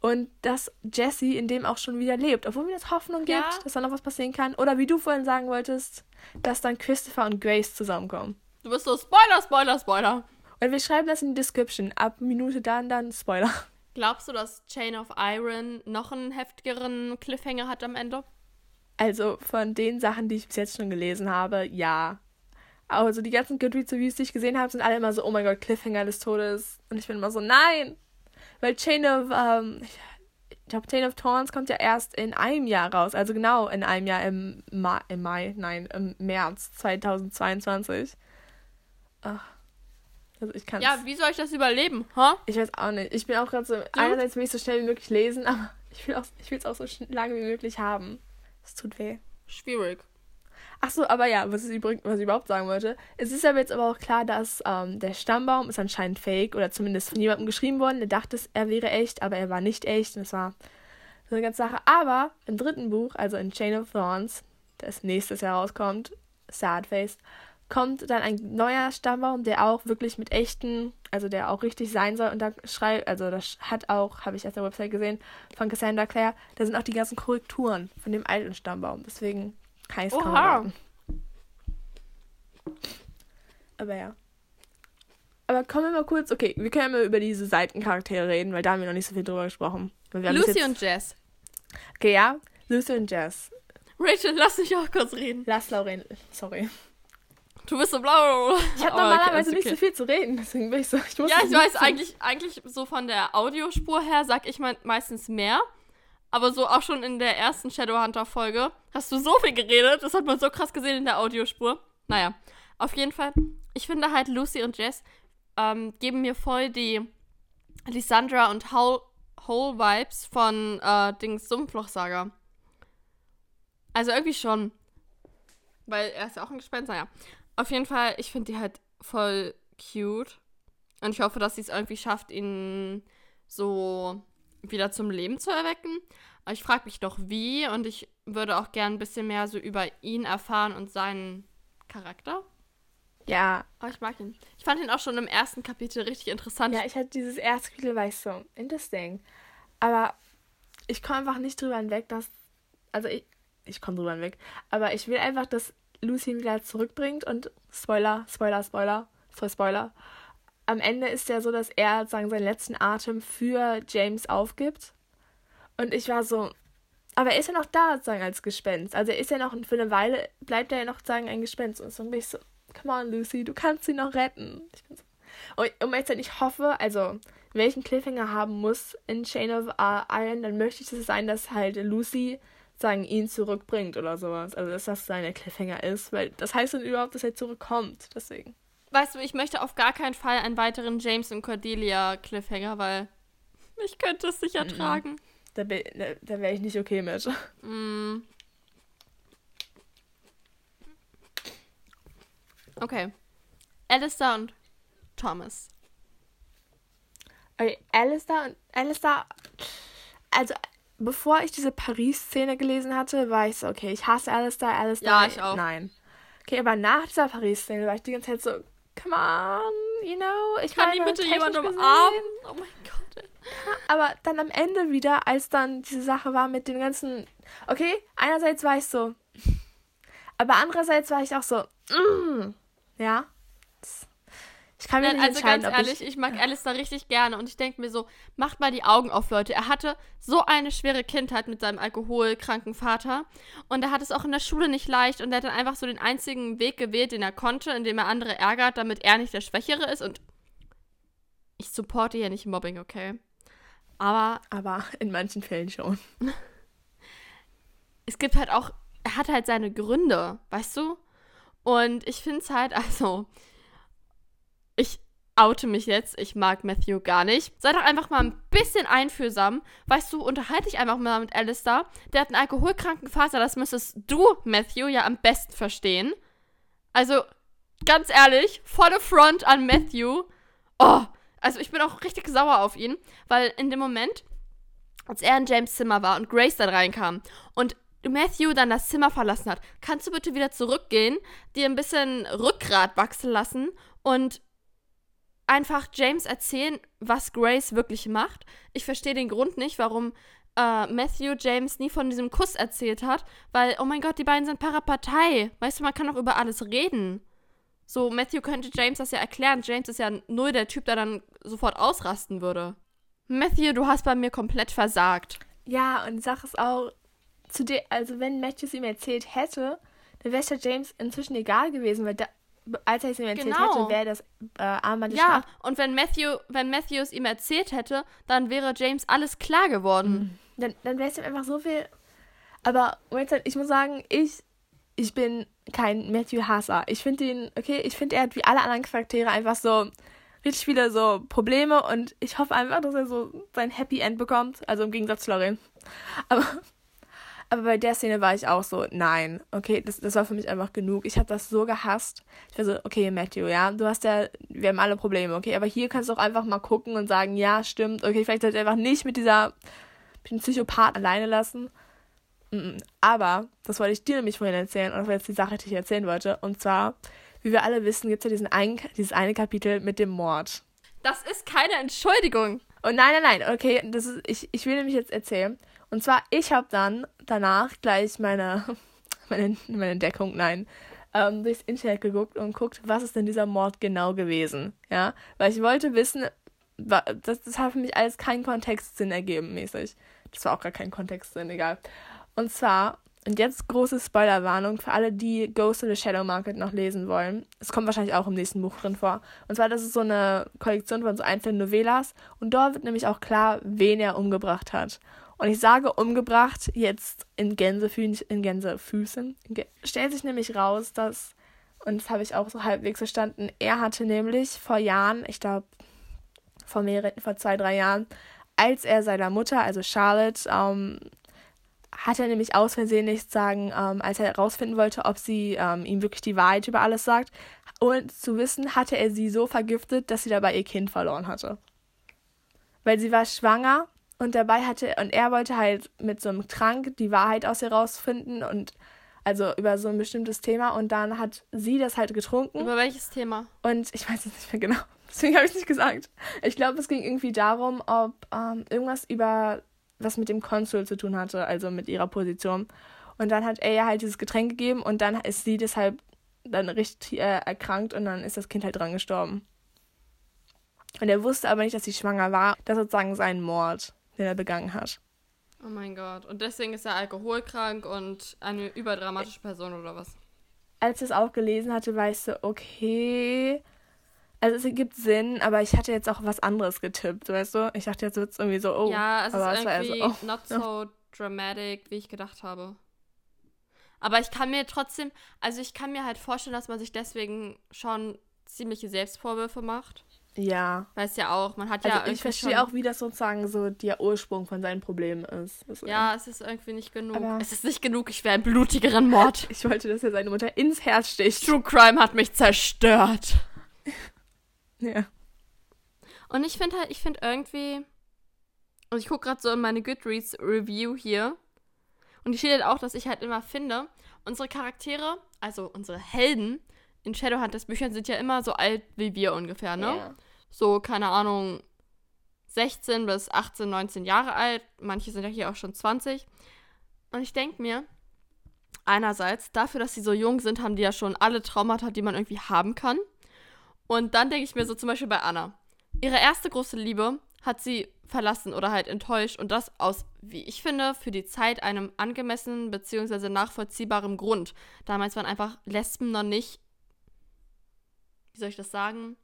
Und dass Jesse in dem auch schon wieder lebt. Obwohl mir das Hoffnung gibt, Ja. dass da noch was passieren kann. Oder wie du vorhin sagen wolltest, dass dann Christopher und Grace zusammenkommen. Du bist so Spoiler, Spoiler, Spoiler. Und wir schreiben das in die Description. Ab Minute dann, dann Spoiler. Glaubst du, dass Chain of Iron noch einen heftigeren Cliffhanger hat am Ende? Also von den Sachen, die ich bis jetzt schon gelesen habe, ja. Also die ganzen Goodreads-Reviews, die ich gesehen habe, sind alle immer so, oh mein Gott, Cliffhanger des Todes. Und ich bin immer so, nein! Weil Chain of, ähm, ich, glaube, Chain of Thorns kommt ja erst in einem Jahr raus. Also genau in einem Jahr im, Ma im Mai, nein, im März 2022. Ach. Also ich kann Ja, wie soll ich das überleben? Huh? Ich weiß auch nicht. Ich bin auch gerade so, einerseits will ich so schnell wie möglich lesen, aber ich will auch, ich will es auch so schn- lange wie möglich haben. Es tut weh. Schwierig. Ach so, aber ja, was, ich, was ich überhaupt sagen wollte. Es ist aber jetzt aber auch klar, dass ähm, der Stammbaum ist anscheinend fake oder zumindest von jemandem geschrieben worden. Der dachte, er wäre echt, aber er war nicht echt. Und es war so eine ganze Sache. Aber im dritten Buch, also in Chain of Thorns, das nächstes Jahr rauskommt, Sad Face, kommt dann ein neuer Stammbaum, der auch wirklich mit echten, also der auch richtig sein soll. Und da schreibt, also das hat auch, habe ich auf der Website gesehen, von Cassandra Clare, da sind auch die ganzen Korrekturen von dem alten Stammbaum. Deswegen Heiß Oha. Aber ja. Aber kommen wir mal kurz, okay, wir können ja mal über diese Seitencharaktere reden, weil da haben wir noch nicht so viel drüber gesprochen. Lucy jetzt... und Jess. Okay, ja. Lucy und Jess. Rachel, lass mich auch kurz reden. Lass Lauren, sorry. Du bist so blau. Ich habe normalerweise okay, nicht so viel zu reden, deswegen bin ich so. Ich muss ja, ich weiß, eigentlich, eigentlich so von der Audiospur her sag ich meistens mehr. Aber so auch schon in der ersten Shadowhunter-Folge hast du so viel geredet. Das hat man so krass gesehen in der Audiospur. Naja, auf jeden Fall. Ich finde halt Lucy und Jess ähm, geben mir voll die Lysandra und Hole Vibes von äh, Dings Sumpfloch-Saga. Also irgendwie schon. Weil er ist ja auch ein Gespenst. Naja. Auf jeden Fall, ich finde die halt voll cute. Und ich hoffe, dass sie es irgendwie schafft, ihn so wieder zum Leben zu erwecken. Aber ich frage mich doch, wie. Und ich würde auch gern ein bisschen mehr so über ihn erfahren und seinen Charakter. Ja. Aber ich mag ihn. Ich fand ihn auch schon im ersten Kapitel richtig interessant. Ja, ich hatte dieses erste Kapitel, war ich so, interesting. Aber ich komme einfach nicht drüber hinweg, dass. Also ich. Ich komme drüber hinweg. Aber ich will einfach, dass Lucy ihn wieder zurückbringt und Spoiler, Spoiler, Spoiler, voll Spoiler am Ende ist ja so, dass er sagen, seinen letzten Atem für James aufgibt. Und ich war so, aber er ist ja noch da, sagen, als Gespenst. Also er ist ja noch, für eine Weile bleibt er ja noch, sagen, ein Gespenst. Und so bin ich so, come on, Lucy, du kannst sie noch retten. Ich bin so, und um jetzt ich hoffe, also, welchen Cliffhanger haben muss in Chain of Iron, dann möchte ich es das sein, dass halt Lucy, sagen, ihn zurückbringt oder sowas. Also, dass das seine Cliffhanger ist, weil das heißt dann überhaupt, dass er zurückkommt. Deswegen weißt du, ich möchte auf gar keinen Fall einen weiteren James und Cordelia Cliffhanger, weil ich könnte es nicht ertragen. Da, da, da wäre ich nicht okay mit. Mm. Okay. Alistair und Thomas. Okay, Alistair und Alistair. Also, bevor ich diese Paris-Szene gelesen hatte, war ich so, okay, ich hasse Alistair, Alistair. Ja, ich auch. Nein. Okay, aber nach dieser Paris-Szene war ich die ganze Zeit so, come on, you know. Ich Kann die bitte jemand umarmen? Oh mein Gott. aber dann am Ende wieder, als dann diese Sache war mit den ganzen. Okay, einerseits war ich so. Aber andererseits war ich auch so. Mm, ja. Ich kann mir nicht also ganz ehrlich, ich, ich mag da richtig gerne und ich denke mir so, macht mal die Augen auf, Leute. Er hatte so eine schwere Kindheit mit seinem alkoholkranken Vater und er hat es auch in der Schule nicht leicht und er hat dann einfach so den einzigen Weg gewählt, den er konnte, indem er andere ärgert, damit er nicht der Schwächere ist und ich supporte hier nicht Mobbing, okay? Aber aber in manchen Fällen schon. es gibt halt auch er hat halt seine Gründe, weißt du? Und ich finde es halt also ich oute mich jetzt, ich mag Matthew gar nicht. Sei doch einfach mal ein bisschen einfühlsam. Weißt du, unterhalte dich einfach mal mit Alistair. Der hat einen alkoholkranken Vater, das müsstest du, Matthew, ja am besten verstehen. Also, ganz ehrlich, volle Front an Matthew. Oh, also ich bin auch richtig sauer auf ihn, weil in dem Moment, als er in James Zimmer war und Grace dann reinkam und Matthew dann das Zimmer verlassen hat, kannst du bitte wieder zurückgehen, dir ein bisschen Rückgrat wachsen lassen und einfach James erzählen, was Grace wirklich macht. Ich verstehe den Grund nicht, warum äh, Matthew James nie von diesem Kuss erzählt hat, weil, oh mein Gott, die beiden sind Parapartei. Weißt du, man kann auch über alles reden. So, Matthew könnte James das ja erklären. James ist ja null der Typ, der dann sofort ausrasten würde. Matthew, du hast bei mir komplett versagt. Ja, und die Sache ist auch, zu dir, also wenn Matthew es ihm erzählt hätte, dann wäre es ja James inzwischen egal gewesen, weil da, als er es ihm erzählt genau. hätte, wäre das äh, Armband Ja, Stadt. und wenn Matthew, wenn Matthew es ihm erzählt hätte, dann wäre James alles klar geworden. Mhm. Dann, dann wäre es ihm einfach so viel. Aber ich muss sagen, ich, ich bin kein Matthew-Hasser. Ich finde ihn, okay, ich finde, er hat wie alle anderen Charaktere einfach so richtig viele so Probleme und ich hoffe einfach, dass er so sein Happy End bekommt. Also im Gegensatz zu Lorraine. Aber, Aber bei der Szene war ich auch so, nein, okay, das, das war für mich einfach genug. Ich habe das so gehasst. Ich war so, okay, Matthew, ja, du hast ja, wir haben alle Probleme, okay, aber hier kannst du auch einfach mal gucken und sagen, ja, stimmt, okay, vielleicht sollte ich einfach nicht mit dieser, mit dem Psychopath alleine lassen. Aber, das wollte ich dir nämlich vorhin erzählen, und das war jetzt die Sache, die ich erzählen wollte. Und zwar, wie wir alle wissen, gibt es ja diesen ein, dieses eine Kapitel mit dem Mord. Das ist keine Entschuldigung. Und nein, nein, nein, okay, das ist, ich, ich will nämlich jetzt erzählen. Und zwar, ich habe dann danach gleich meine, meine, meine Entdeckung, nein, ähm, durchs Internet geguckt und guckt, was ist denn dieser Mord genau gewesen. Ja, weil ich wollte wissen, das, das hat für mich alles keinen Kontextsinn ergeben, mäßig. Das war auch gar kein Kontextsinn, egal. Und zwar, und jetzt große Spoilerwarnung für alle, die Ghost in the Shadow Market noch lesen wollen. Es kommt wahrscheinlich auch im nächsten Buch drin vor. Und zwar, das ist so eine Kollektion von so einzelnen Novellas. Und dort wird nämlich auch klar, wen er umgebracht hat. Und ich sage umgebracht jetzt in Gänsefüßen, in Gänsefüßen. Stellt sich nämlich raus, dass, und das habe ich auch so halbwegs verstanden, er hatte nämlich vor Jahren, ich glaube vor mehreren, vor zwei, drei Jahren, als er seiner Mutter, also Charlotte, ähm, hat er nämlich aus Versehen nichts sagen, ähm, als er herausfinden wollte, ob sie ähm, ihm wirklich die Wahrheit über alles sagt. Und zu wissen, hatte er sie so vergiftet, dass sie dabei ihr Kind verloren hatte. Weil sie war schwanger und dabei hatte, und er wollte halt mit so einem Trank die Wahrheit aus ihr rausfinden und also über so ein bestimmtes Thema und dann hat sie das halt getrunken. Über welches Thema? Und ich weiß es nicht mehr genau. Deswegen habe ich es nicht gesagt. Ich glaube, es ging irgendwie darum, ob ähm, irgendwas über was mit dem Konsul zu tun hatte, also mit ihrer Position. Und dann hat er ihr halt dieses Getränk gegeben und dann ist sie deshalb dann richtig äh, erkrankt und dann ist das Kind halt dran gestorben. Und er wusste aber nicht, dass sie schwanger war. Das ist sozusagen sein Mord, den er begangen hat. Oh mein Gott. Und deswegen ist er alkoholkrank und eine überdramatische Person oder was? Als ich es auch gelesen hatte, war ich so, okay, also es ergibt Sinn, aber ich hatte jetzt auch was anderes getippt, weißt du? Ich dachte jetzt wird es irgendwie so, oh. Ja, es ist irgendwie so, oh. not so dramatic, wie ich gedacht habe. Aber ich kann mir trotzdem, also ich kann mir halt vorstellen, dass man sich deswegen schon ziemliche Selbstvorwürfe macht. Ja. Weiß ja auch, man hat also ja Ich verstehe auch, wie das sozusagen so der Ursprung von seinen Problemen ist. ist ja, es ist irgendwie nicht genug. Aber es ist nicht genug, ich wäre ein blutigeren Mord. ich wollte, dass er seine Mutter ins Herz sticht. True Crime hat mich zerstört. Ja. Und ich finde halt, ich finde irgendwie, und ich gucke gerade so in meine Goodreads Review hier, und die steht halt auch, dass ich halt immer finde, unsere Charaktere, also unsere Helden in Shadowhunters Büchern sind ja immer so alt wie wir ungefähr, ne? Yeah. So, keine Ahnung, 16 bis 18, 19 Jahre alt. Manche sind ja hier auch schon 20. Und ich denke mir, einerseits, dafür, dass sie so jung sind, haben die ja schon alle Traumata, die man irgendwie haben kann. Und dann denke ich mir so zum Beispiel bei Anna. Ihre erste große Liebe hat sie verlassen oder halt enttäuscht und das aus, wie ich finde, für die Zeit einem angemessenen bzw. nachvollziehbaren Grund. Damals waren einfach Lesben noch nicht, wie soll ich das sagen?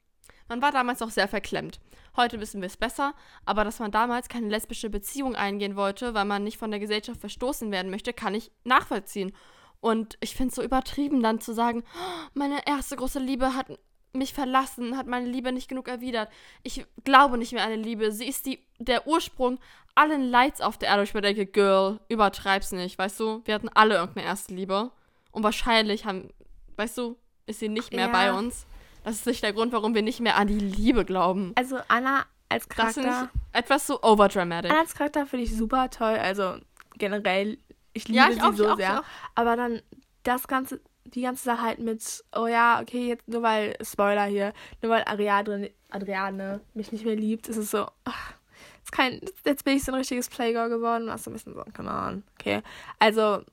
Man war damals noch sehr verklemmt. Heute wissen wir es besser, aber dass man damals keine lesbische Beziehung eingehen wollte, weil man nicht von der Gesellschaft verstoßen werden möchte, kann ich nachvollziehen. Und ich finde es so übertrieben, dann zu sagen, oh, meine erste große Liebe hat mich verlassen, hat meine Liebe nicht genug erwidert. Ich glaube nicht mehr an eine Liebe. Sie ist die, der Ursprung allen Leids auf der Erde. Ich denke, Girl, übertreib's nicht, weißt du? Wir hatten alle irgendeine erste Liebe. Und wahrscheinlich haben, weißt du, ist sie nicht mehr ja. bei uns. Das ist nicht der Grund, warum wir nicht mehr an die Liebe glauben. Also Anna als Charakter. Das etwas so overdramatic. Anna als Charakter finde ich super toll. Also generell, ich liebe ja, ich sie auch, so sehr. Aber dann das Ganze die ganze Sache halt mit, oh ja, okay, jetzt nur weil, Spoiler hier, nur weil Ariadne, Adriane mich nicht mehr liebt, ist es so, ach, jetzt, kein, jetzt bin ich so ein richtiges Playgirl geworden, was so ein bisschen so, come on, okay. Also,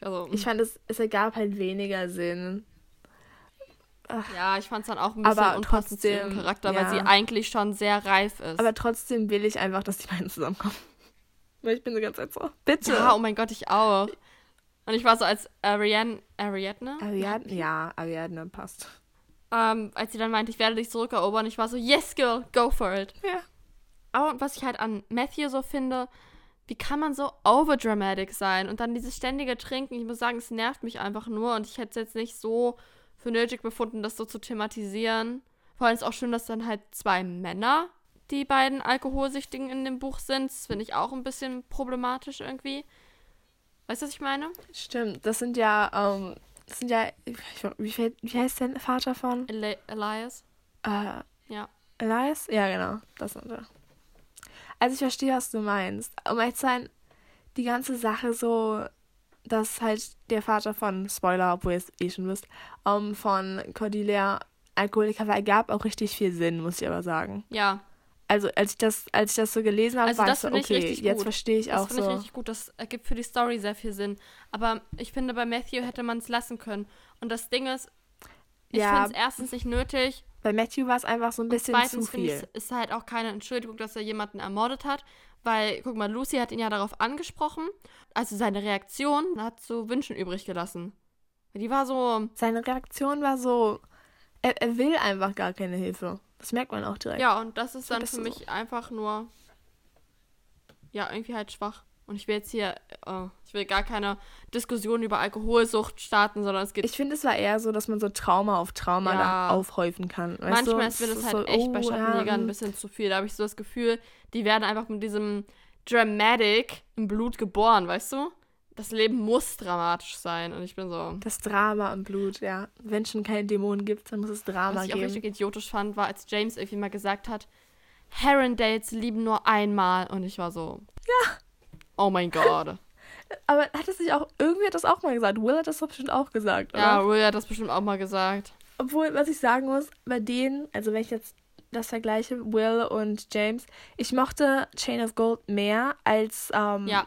also ich fand, es, es ergab halt weniger Sinn. Ach. Ja, ich fand es dann auch ein bisschen aber unpassend trotzdem, Charakter, ja. weil sie eigentlich schon sehr reif ist. Aber trotzdem will ich einfach, dass die beiden zusammenkommen. Weil ich bin so ganz Zeit so, bitte. Ja, oh mein Gott, ich auch. Und ich war so als Ariane, Ariadne? Ariadne, ja, Ariadne passt. Ähm, als sie dann meinte, ich werde dich zurückerobern, ich war so, yes, girl, go for it. Ja. Aber was ich halt an Matthew so finde, wie kann man so overdramatic sein? Und dann dieses ständige Trinken, ich muss sagen, es nervt mich einfach nur und ich hätte es jetzt nicht so für nötig befunden, das so zu thematisieren. Vor allem ist es auch schön, dass dann halt zwei Männer die beiden Alkoholsüchtigen in dem Buch sind. Das finde ich auch ein bisschen problematisch irgendwie. Weißt du, was ich meine? Stimmt, das sind ja, ähm, das sind ja, wie, viel, wie heißt der Vater von? Eli Elias? Äh, Ja. Elias? Ja, genau, das sind wir. Also ich verstehe, was du meinst. Um ehrlich zu sein, die ganze Sache so, dass halt der Vater von, Spoiler, obwohl ihr es eh schon wisst, ähm, von Cordelia Alkoholiker war, ergab auch richtig viel Sinn, muss ich aber sagen. Ja, Also als ich das, als ich das so gelesen habe, Also war ich das so, ich okay, richtig jetzt verstehe ich das auch finde ich so. richtig gut. Das ergibt für die Story sehr viel Sinn. Aber ich finde, bei Matthew hätte man es lassen können. Und das Ding ist, ich Ja. finde es erstens nicht nötig. Bei Matthew war es einfach so ein bisschen zu Zweitens finde viel. ich, ist halt auch keine Entschuldigung, dass er jemanden ermordet hat. Weil, guck mal, Lucy hat ihn ja darauf angesprochen. Also seine Reaktion hat zu wünschen übrig gelassen. Die war so, Seine Reaktion war so, er, er will einfach gar keine Hilfe. Das merkt man auch direkt. ja, und das ist So dann bist für mich einfach nur, ja, irgendwie halt schwach. Und ich will jetzt hier, äh, ich will gar keine Diskussion über Alkoholsucht starten, sondern es geht Ich finde, es war eher so, dass man so Trauma auf Trauma Ja. da aufhäufen kann. Manchmal du? ist mir das Es halt so, echt bei oh, Schattenjägern ja, ein bisschen zu viel. Da habe ich so das Gefühl, die werden einfach mit diesem Dramatic im Blut geboren, weißt du? Das Leben muss dramatisch sein. Und ich bin so. Das Drama im Blut, ja. Wenn es schon keine Dämonen gibt, dann muss es Drama Was ich auch geben. richtig idiotisch fand, war, als James irgendwie mal gesagt hat, Herondales lieben nur einmal. Und ich war so. Ja. Oh mein Gott. Aber hat es nicht auch, irgendwie hat das auch mal gesagt. Will hat das doch bestimmt auch gesagt, oder? ja, Will hat das bestimmt auch mal gesagt. Obwohl, was ich sagen muss, bei denen, also wenn ich jetzt das vergleiche, Will und James, ich mochte Chain of Gold mehr als, ähm, Ja.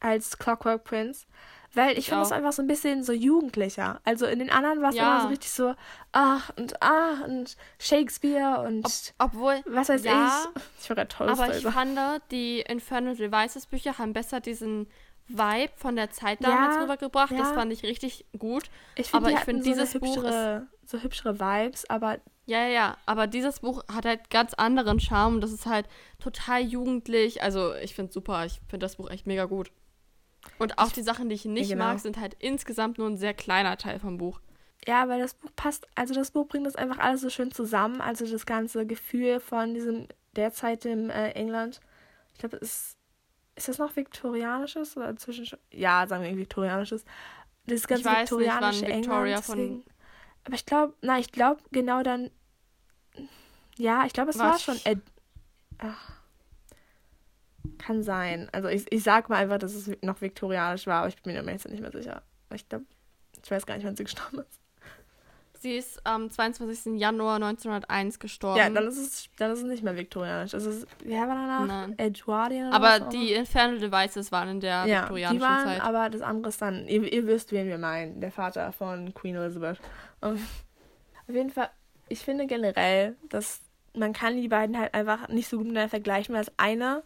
als Clockwork Prince. Weil ich finde auch. einfach so ein bisschen so jugendlicher. Also in den anderen war es Ja. immer so richtig so, ach und ah und Shakespeare und Ob, obwohl. was weiß ja, ich. Ich war gerade toll. Aber ich fand, die Infernal Devices Bücher haben besser diesen Vibe von der Zeit damals Ja, rübergebracht. Das ja. fand ich richtig gut. ich aber die ich hatten find, so dieses Buch hübschere, so hübschere Vibes, aber Ja, ja, ja. Aber dieses Buch hat halt ganz anderen Charme. Das ist halt total jugendlich. Also, ich finde es super. Ich finde das Buch echt mega gut. Und auch die Sachen, die ich nicht genau. mag, sind halt insgesamt nur ein sehr kleiner Teil vom Buch. Ja, weil das Buch passt, also das Buch bringt das einfach alles so schön zusammen. Also das ganze Gefühl von diesem derzeit im äh, England. Ich glaube, ist, ist das noch viktorianisches oder zwischen Ja, sagen wir viktorianisches. Das ganze weiß nicht, wann viktorianische Victoria England. von- Deswegen. Aber ich glaube, na, ich glaube genau dann. Ja, ich glaube, es war Was? schon. Ed Ach. Kann sein. Also ich, ich sag mal einfach, dass es noch viktorianisch war, aber ich bin mir jetzt nicht mehr sicher. Ich glaube, ich weiß gar nicht, wann sie gestorben ist. Sie ist am 22. Januar 1901 gestorben. Ja, dann ist es, dann ist es nicht mehr viktorianisch. Es ist, wer war danach? Nein. Edwardian oder aber die Infernal Devices waren in der ja, viktorianischen die waren, Zeit. aber das andere ist dann, ihr, ihr wisst, wen wir meinen, der Vater von Queen Elizabeth. Und auf jeden Fall, ich finde generell, dass man kann die beiden halt einfach nicht so gut miteinander vergleichen, weil das eine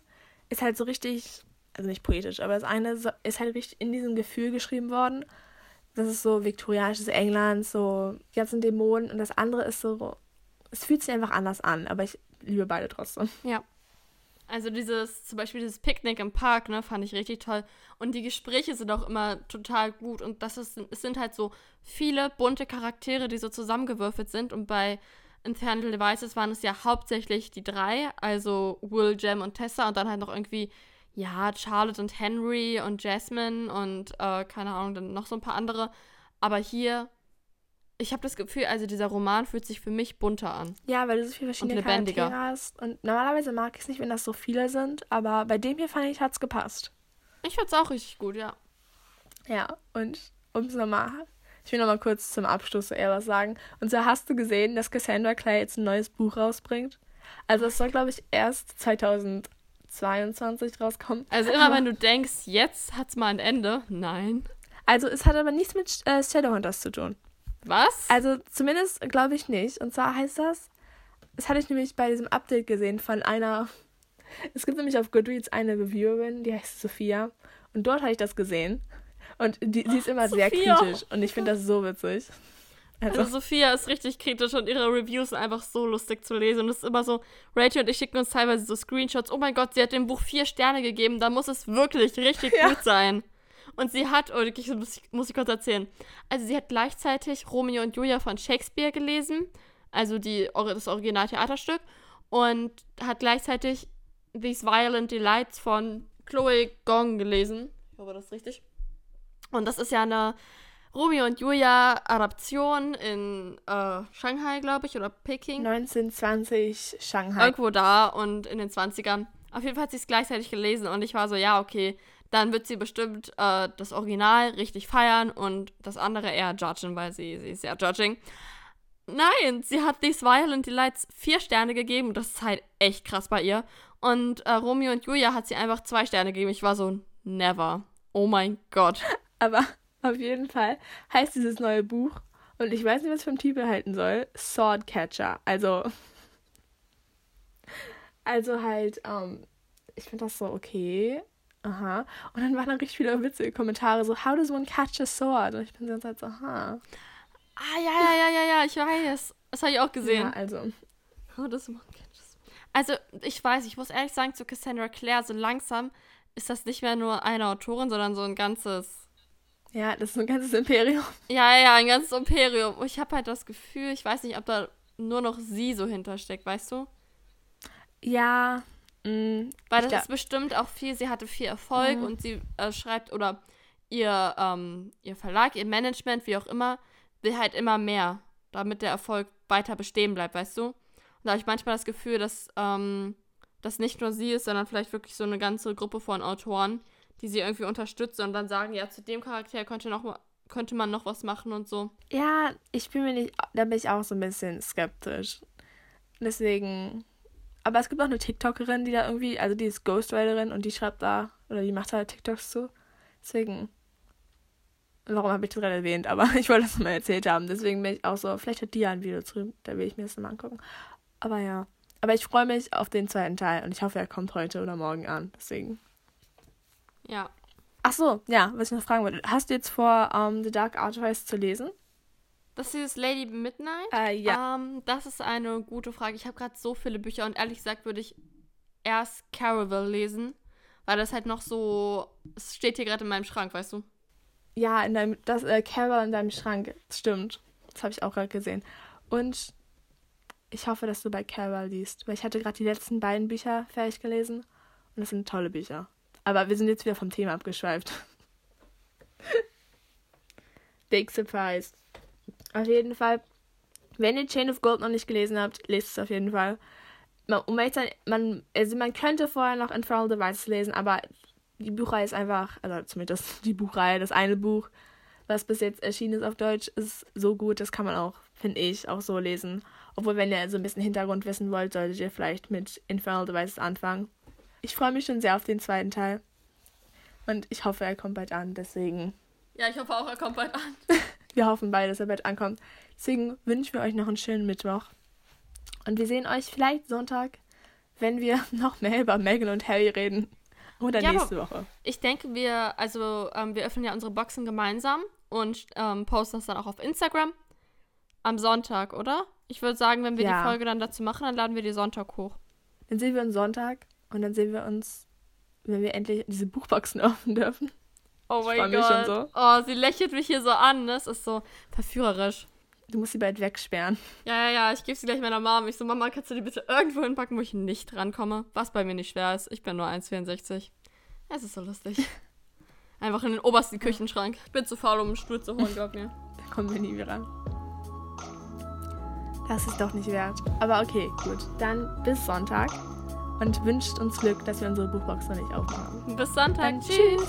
ist halt so richtig, also nicht poetisch, aber das eine ist halt richtig in diesem Gefühl geschrieben worden. Das ist so viktorianisches England, so die ganzen Dämonen und das andere ist so, es fühlt sich einfach anders an, aber ich liebe beide trotzdem. Ja. Also dieses, zum Beispiel dieses Picknick im Park, ne, fand ich richtig toll. Und die Gespräche sind auch immer total gut. Und das ist, es sind halt so viele bunte Charaktere, die so zusammengewürfelt sind. Und bei Infernal Devices waren es ja hauptsächlich die drei, also Will, Jem und Tessa und dann halt noch irgendwie, ja, Charlotte und Henry und Jasmine und äh, keine Ahnung, dann noch so ein paar andere. Aber hier, ich habe das Gefühl, also dieser Roman fühlt sich für mich bunter an. Ja, weil du so viele verschiedene Und lebendiger. Charaktere hast. Und normalerweise mag ich es nicht, wenn das so viele sind, aber bei dem hier fand ich, hat's gepasst. Ich fand's auch richtig gut, ja. Ja, und um es nochmal, ich will nochmal kurz zum Abschluss eher was sagen. Und zwar hast du gesehen, dass Cassandra Clare jetzt ein neues Buch rausbringt. Also es soll, glaube ich, erst 2022 rauskommen. Also immer wenn du denkst, jetzt hat's mal ein Ende. Nein. Also es hat aber nichts mit äh, Shadowhunters zu tun. Was? Also zumindest glaube ich nicht. Und zwar heißt das, das hatte ich nämlich bei diesem Update gesehen von einer, es gibt nämlich auf Goodreads eine Reviewerin, die heißt Sophia. Und dort habe ich das gesehen. Und die, sie ist immer sehr Sophia. kritisch. Und ich finde das so witzig. Also, Also Sophia ist richtig kritisch und ihre Reviews sind einfach so lustig zu lesen. Und es ist immer so, Rachel und ich schicken uns teilweise so Screenshots. Oh mein Gott, sie hat dem Buch vier Sterne gegeben. Da muss es wirklich richtig Ja. gut sein. Und sie hat, oh, ich, muss, ich- muss ich kurz erzählen. Also sie hat gleichzeitig Romeo und Julia von Shakespeare gelesen. Also die, das Originaltheaterstück. Und hat gleichzeitig These Violent Delights von Chloe Gong gelesen. Ich hoffe, das ist richtig. Und das ist ja eine Romeo und Julia Adaption in äh, Shanghai, glaube ich, oder Peking. 1920 Shanghai. Irgendwo da und in den 20ern. Auf jeden Fall hat sie es gleichzeitig gelesen und ich war so, ja, okay, dann wird sie bestimmt äh, das Original richtig feiern und das andere eher judgen, weil sie, sie ist ja judging. Nein, sie hat These Violent Delights vier Sterne gegeben. Das ist halt echt krass bei ihr. Und äh, Romeo und Julia hat sie einfach zwei Sterne gegeben. Ich war so, never. Oh mein Gott. Aber auf jeden Fall heißt dieses neue Buch, und ich weiß nicht, was ich vom Titel halten soll, Swordcatcher. Also, also halt, ähm, ich finde das so okay. Aha. Und dann waren da richtig viele witzige Kommentare, so, how does one catch a sword? Und ich bin ganz halt so, aha. Ah, ja, ja, ja, ja, ja, ich weiß. Das habe ich auch gesehen. Ja, also. How does one catch a sword? Also, ich weiß, ich muss ehrlich sagen, zu Cassandra Clare, so langsam ist das nicht mehr nur eine Autorin, sondern so ein ganzes ja, das ist ein ganzes Imperium. Ja, ja, ein ganzes Imperium. Ich habe halt das Gefühl, ich weiß nicht, ob da nur noch sie so hintersteckt, weißt du? Ja. Mh, mm, Weil das ist bestimmt auch viel, sie hatte viel Erfolg mhm. und sie äh, schreibt oder ihr, ähm, ihr Verlag, ihr Management, wie auch immer, will halt immer mehr, damit der Erfolg weiter bestehen bleibt, weißt du? Und da habe ich manchmal das Gefühl, dass ähm, das nicht nur sie ist, sondern vielleicht wirklich so eine ganze Gruppe von Autoren, die sie irgendwie unterstützen und dann sagen, ja, zu dem Charakter könnte, noch, könnte man noch was machen und so. Ja, ich bin mir nicht, da bin ich auch so ein bisschen skeptisch. Deswegen, aber es gibt auch eine TikTokerin, die da irgendwie, also die ist Ghostwriterin und die schreibt da, oder die macht da TikToks zu. Deswegen, warum habe ich das gerade erwähnt, aber ich wollte das mal erzählt haben. Deswegen bin ich auch so, vielleicht hat die ja ein Video zu, da will ich mir das mal angucken. Aber ja. Aber ich freue mich auf den zweiten Teil und ich hoffe, er kommt heute oder morgen an. Deswegen ja. Ach so, ja, was ich noch fragen wollte. Hast du jetzt vor, um, ähm, The Dark Artifice zu lesen? Das ist Lady Midnight? Äh, ja. Um, das ist eine gute Frage. Ich habe gerade so viele Bücher und ehrlich gesagt würde ich erst Caravel lesen, weil das halt noch so. Es steht hier gerade in meinem Schrank, weißt du? Ja, in deinem, das äh, Caravel in deinem Schrank. Stimmt. Das habe ich auch gerade gesehen. Und ich hoffe, dass du bei Caravel liest, weil ich hatte gerade die letzten beiden Bücher fertig gelesen und das sind tolle Bücher. Aber wir sind jetzt wieder vom Thema abgeschweift. Big Surprise. Auf jeden Fall, wenn ihr Chain of Gold noch nicht gelesen habt, lest es auf jeden Fall. Man, um sein, man, also man könnte vorher noch Infernal Devices lesen, aber die Buchreihe ist einfach, also zumindest die Buchreihe, das eine Buch, was bis jetzt erschienen ist auf Deutsch, ist so gut, das kann man auch, finde ich, auch so lesen. Obwohl, wenn ihr so ein bisschen Hintergrund wissen wollt, solltet ihr vielleicht mit Infernal Devices anfangen ich freue mich schon sehr auf den zweiten Teil. Und ich hoffe, er kommt bald an, deswegen. Ja, ich hoffe auch, er kommt bald an. wir hoffen beide, dass er bald ankommt. Deswegen wünschen wir euch noch einen schönen Mittwoch. Und wir sehen euch vielleicht Sonntag, wenn wir noch mehr über Megan und Harry reden. Oder ja, nächste Woche. Ich denke, wir, also ähm, wir öffnen ja unsere Boxen gemeinsam und ähm, posten das dann auch auf Instagram am Sonntag, oder? Ich würde sagen, wenn wir ja. die Folge dann dazu machen, dann laden wir die Sonntag hoch. Dann sehen wir uns Sonntag und dann sehen wir uns, wenn wir endlich diese Buchboxen öffnen dürfen. Oh mein Gott. So. Oh, sie lächelt mich hier so an. Das ist so verführerisch. Du musst sie bald wegsperren. Ja, ja, ja. Ich gebe sie gleich meiner Mom. Ich so, Mama, kannst du die bitte irgendwo hinpacken, wo ich nicht rankomme? Was bei mir nicht schwer ist. Ich bin nur 1,64. Es ist so lustig. Einfach in den obersten Küchenschrank. Ich bin zu faul, um einen Stuhl zu holen, glaub mir. Da kommen wir nie wieder ran. Das ist doch nicht wert. Aber okay, gut. Dann bis Sonntag und wünscht uns Glück, dass wir unsere Buchbox noch nicht aufmachen. Bis Sonntag. Dann tschüss.